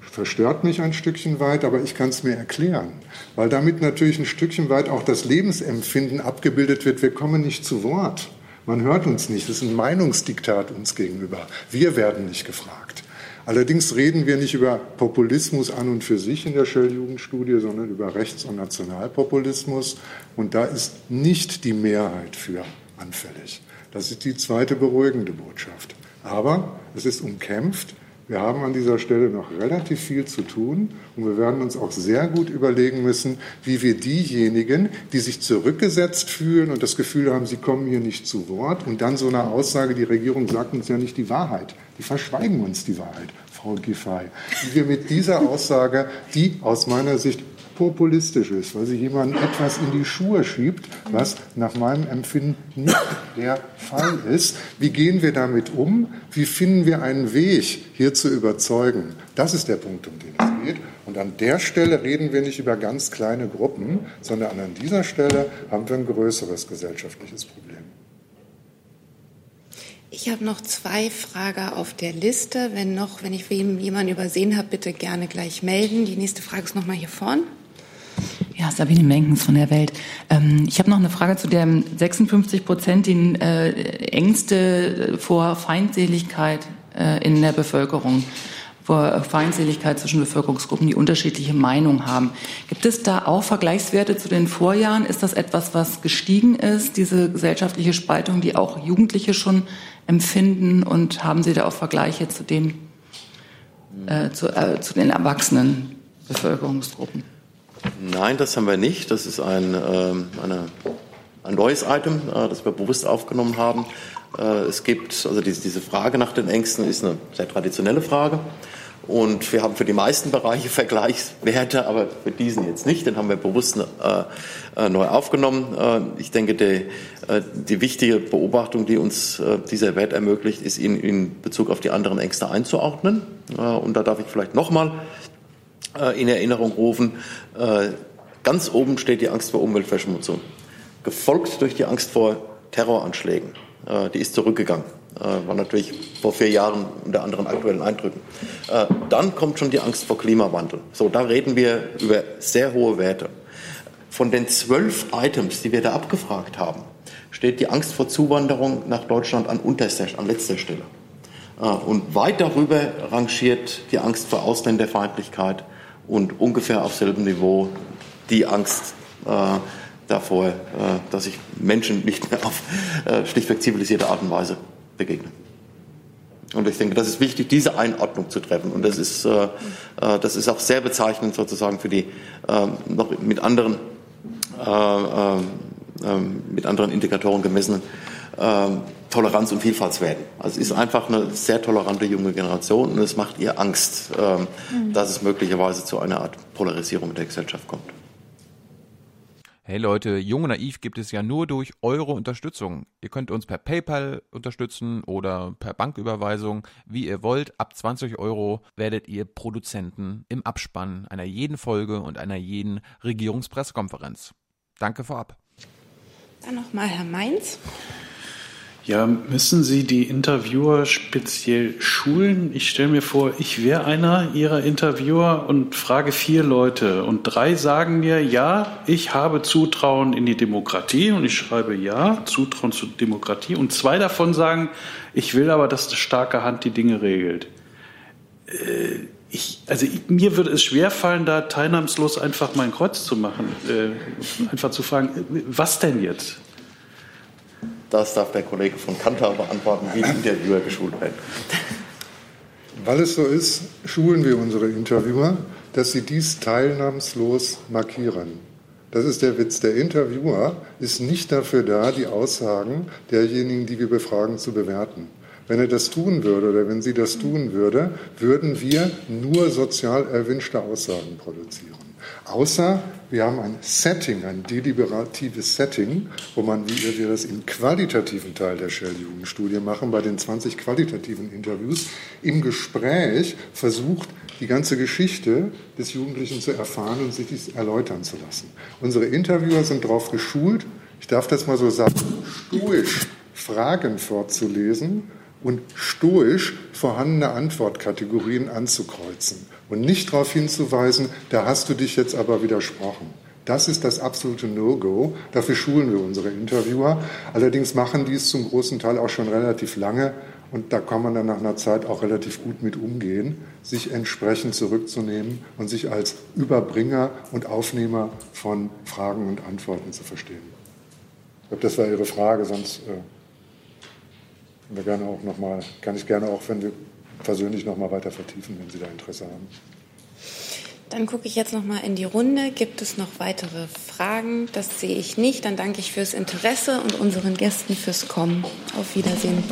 verstört mich ein Stückchen weit, aber ich kann es mir erklären, weil damit natürlich ein Stückchen weit auch das Lebensempfinden abgebildet wird, wir kommen nicht zu Wort. Man hört uns nicht. Das ist ein Meinungsdiktat uns gegenüber. Wir werden nicht gefragt. Allerdings reden wir nicht über Populismus an und für sich in der Shell-Jugendstudie, sondern über Rechts- und Nationalpopulismus. Und da ist nicht die Mehrheit für anfällig. Das ist die zweite beruhigende Botschaft. Aber es ist umkämpft. Wir haben an dieser Stelle noch relativ viel zu tun und wir werden uns auch sehr gut überlegen müssen, wie wir diejenigen, die sich zurückgesetzt fühlen und das Gefühl haben, sie kommen hier nicht zu Wort und dann so eine Aussage, die Regierung sagt uns ja nicht die Wahrheit, die verschweigen uns die Wahrheit, Frau Giffey, wie wir mit dieser Aussage, die aus meiner Sicht populistisch ist, weil sie jemandem etwas in die Schuhe schiebt, was nach meinem Empfinden nicht der Fall ist. Wie gehen wir damit um? Wie finden wir einen Weg, hier zu überzeugen? Das ist der Punkt, um den es geht. Und an der Stelle reden wir nicht über ganz kleine Gruppen, sondern an dieser Stelle haben wir ein größeres gesellschaftliches Problem. Ich habe noch zwei Fragen auf der Liste. Wenn noch, wenn ich jemanden übersehen habe, bitte gerne gleich melden. Die nächste Frage ist nochmal hier vorne. Ja, Sabine Menkens von der Welt. Ähm, ich habe noch eine Frage zu der 56 Prozent, die äh, Ängste vor Feindseligkeit äh, in der Bevölkerung, vor Feindseligkeit zwischen Bevölkerungsgruppen, die unterschiedliche Meinungen haben. Gibt es da auch Vergleichswerte zu den Vorjahren? Ist das etwas, was gestiegen ist, diese gesellschaftliche Spaltung, die auch Jugendliche schon empfinden? Und haben Sie da auch Vergleiche zu dem, äh, zu, äh, zu den erwachsenen Bevölkerungsgruppen? Nein, das haben wir nicht. Das ist ein, ähm, eine, ein neues Item, äh, das wir bewusst aufgenommen haben. Äh, es gibt, also diese, diese Frage nach den Ängsten ist eine sehr traditionelle Frage. Und wir haben für die meisten Bereiche Vergleichswerte, aber für diesen jetzt nicht. Den haben wir bewusst äh, neu aufgenommen. Äh, ich denke, die, äh, die wichtige Beobachtung, die uns äh, dieser Wert ermöglicht, ist ihn in Bezug auf die anderen Ängste einzuordnen. und da darf ich vielleicht nochmal äh, in Erinnerung rufen. Äh, ganz oben steht die Angst vor Umweltverschmutzung, gefolgt durch die Angst vor Terroranschlägen. Äh, die ist zurückgegangen. War natürlich vor vier Jahren unter anderen aktuellen Eindrücken. Dann kommt schon die Angst vor Klimawandel. So, da reden wir über sehr hohe Werte. Von den zwölf Items, die wir da abgefragt haben, steht die Angst vor Zuwanderung nach Deutschland an, unterster, an letzter Stelle. Und weit darüber rangiert die Angst vor Ausländerfeindlichkeit, und ungefähr auf selben Niveau die Angst äh, davor, äh, dass ich Menschen nicht mehr auf äh, schlichtweg zivilisierte Art und Weise begegne. Und ich denke, das ist wichtig, diese Einordnung zu treffen. Und das ist, äh, äh das ist auch sehr bezeichnend sozusagen für die äh, noch mit anderen, äh, äh, mit anderen Indikatoren gemessenen Toleranz und Vielfalt werden. Also es ist einfach eine sehr tolerante junge Generation und es macht ihr Angst, ähm, mhm. dass es möglicherweise zu einer Art Polarisierung der Gesellschaft kommt. Hey Leute, Jung und Naiv gibt es ja nur durch eure Unterstützung. Ihr könnt uns per PayPal unterstützen oder per Banküberweisung, wie ihr wollt. Ab 20 Euro werdet ihr Produzenten im Abspann einer jeden Folge und einer jeden Regierungspressekonferenz. Danke vorab. Dann nochmal Herr Mainz. Ja, müssen Sie die Interviewer speziell schulen? Ich stelle mir vor, ich wäre einer Ihrer Interviewer und frage vier Leute und drei sagen mir, ja, ich habe Zutrauen in die Demokratie und ich schreibe ja, Zutrauen zur Demokratie und zwei davon sagen, ich will aber, dass eine starke Hand die Dinge regelt. Äh, ich, also ich, mir würde es schwerfallen, da teilnahmslos einfach mein Kreuz zu machen, äh, einfach zu fragen, was denn jetzt? Das darf der Kollege von Kantar beantworten, wie die Interviewer geschult werden. Weil es so ist, schulen wir unsere Interviewer, dass sie dies teilnahmslos markieren. Das ist der Witz. Der Interviewer ist nicht dafür da, die Aussagen derjenigen, die wir befragen, zu bewerten. Wenn er das tun würde oder wenn sie das tun würde, würden wir nur sozial erwünschte Aussagen produzieren. Außer wir haben ein Setting, ein deliberatives Setting, wo man, wie wir das im qualitativen Teil der Shell-Jugendstudie machen, bei den 20 qualitativen Interviews, im Gespräch versucht, die ganze Geschichte des Jugendlichen zu erfahren und sich dies erläutern zu lassen. Unsere Interviewer sind darauf geschult, ich darf das mal so sagen, stoisch Fragen vorzulesen und stoisch vorhandene Antwortkategorien anzukreuzen und nicht darauf hinzuweisen, da hast du dich jetzt aber widersprochen. Das ist das absolute No-Go. Dafür schulen wir unsere Interviewer. Allerdings machen die es zum großen Teil auch schon relativ lange und da kann man dann nach einer Zeit auch relativ gut mit umgehen, sich entsprechend zurückzunehmen und sich als Überbringer und Aufnehmer von Fragen und Antworten zu verstehen. Ich glaube, das war Ihre Frage, sonst äh, wir gerne auch noch mal, kann ich gerne auch, wenn wir persönlich noch mal weiter vertiefen, wenn Sie da Interesse haben. Dann gucke ich jetzt noch mal in die Runde. Gibt es noch weitere Fragen? Das sehe ich nicht. Dann danke ich fürs Interesse und unseren Gästen fürs Kommen. Auf Wiedersehen.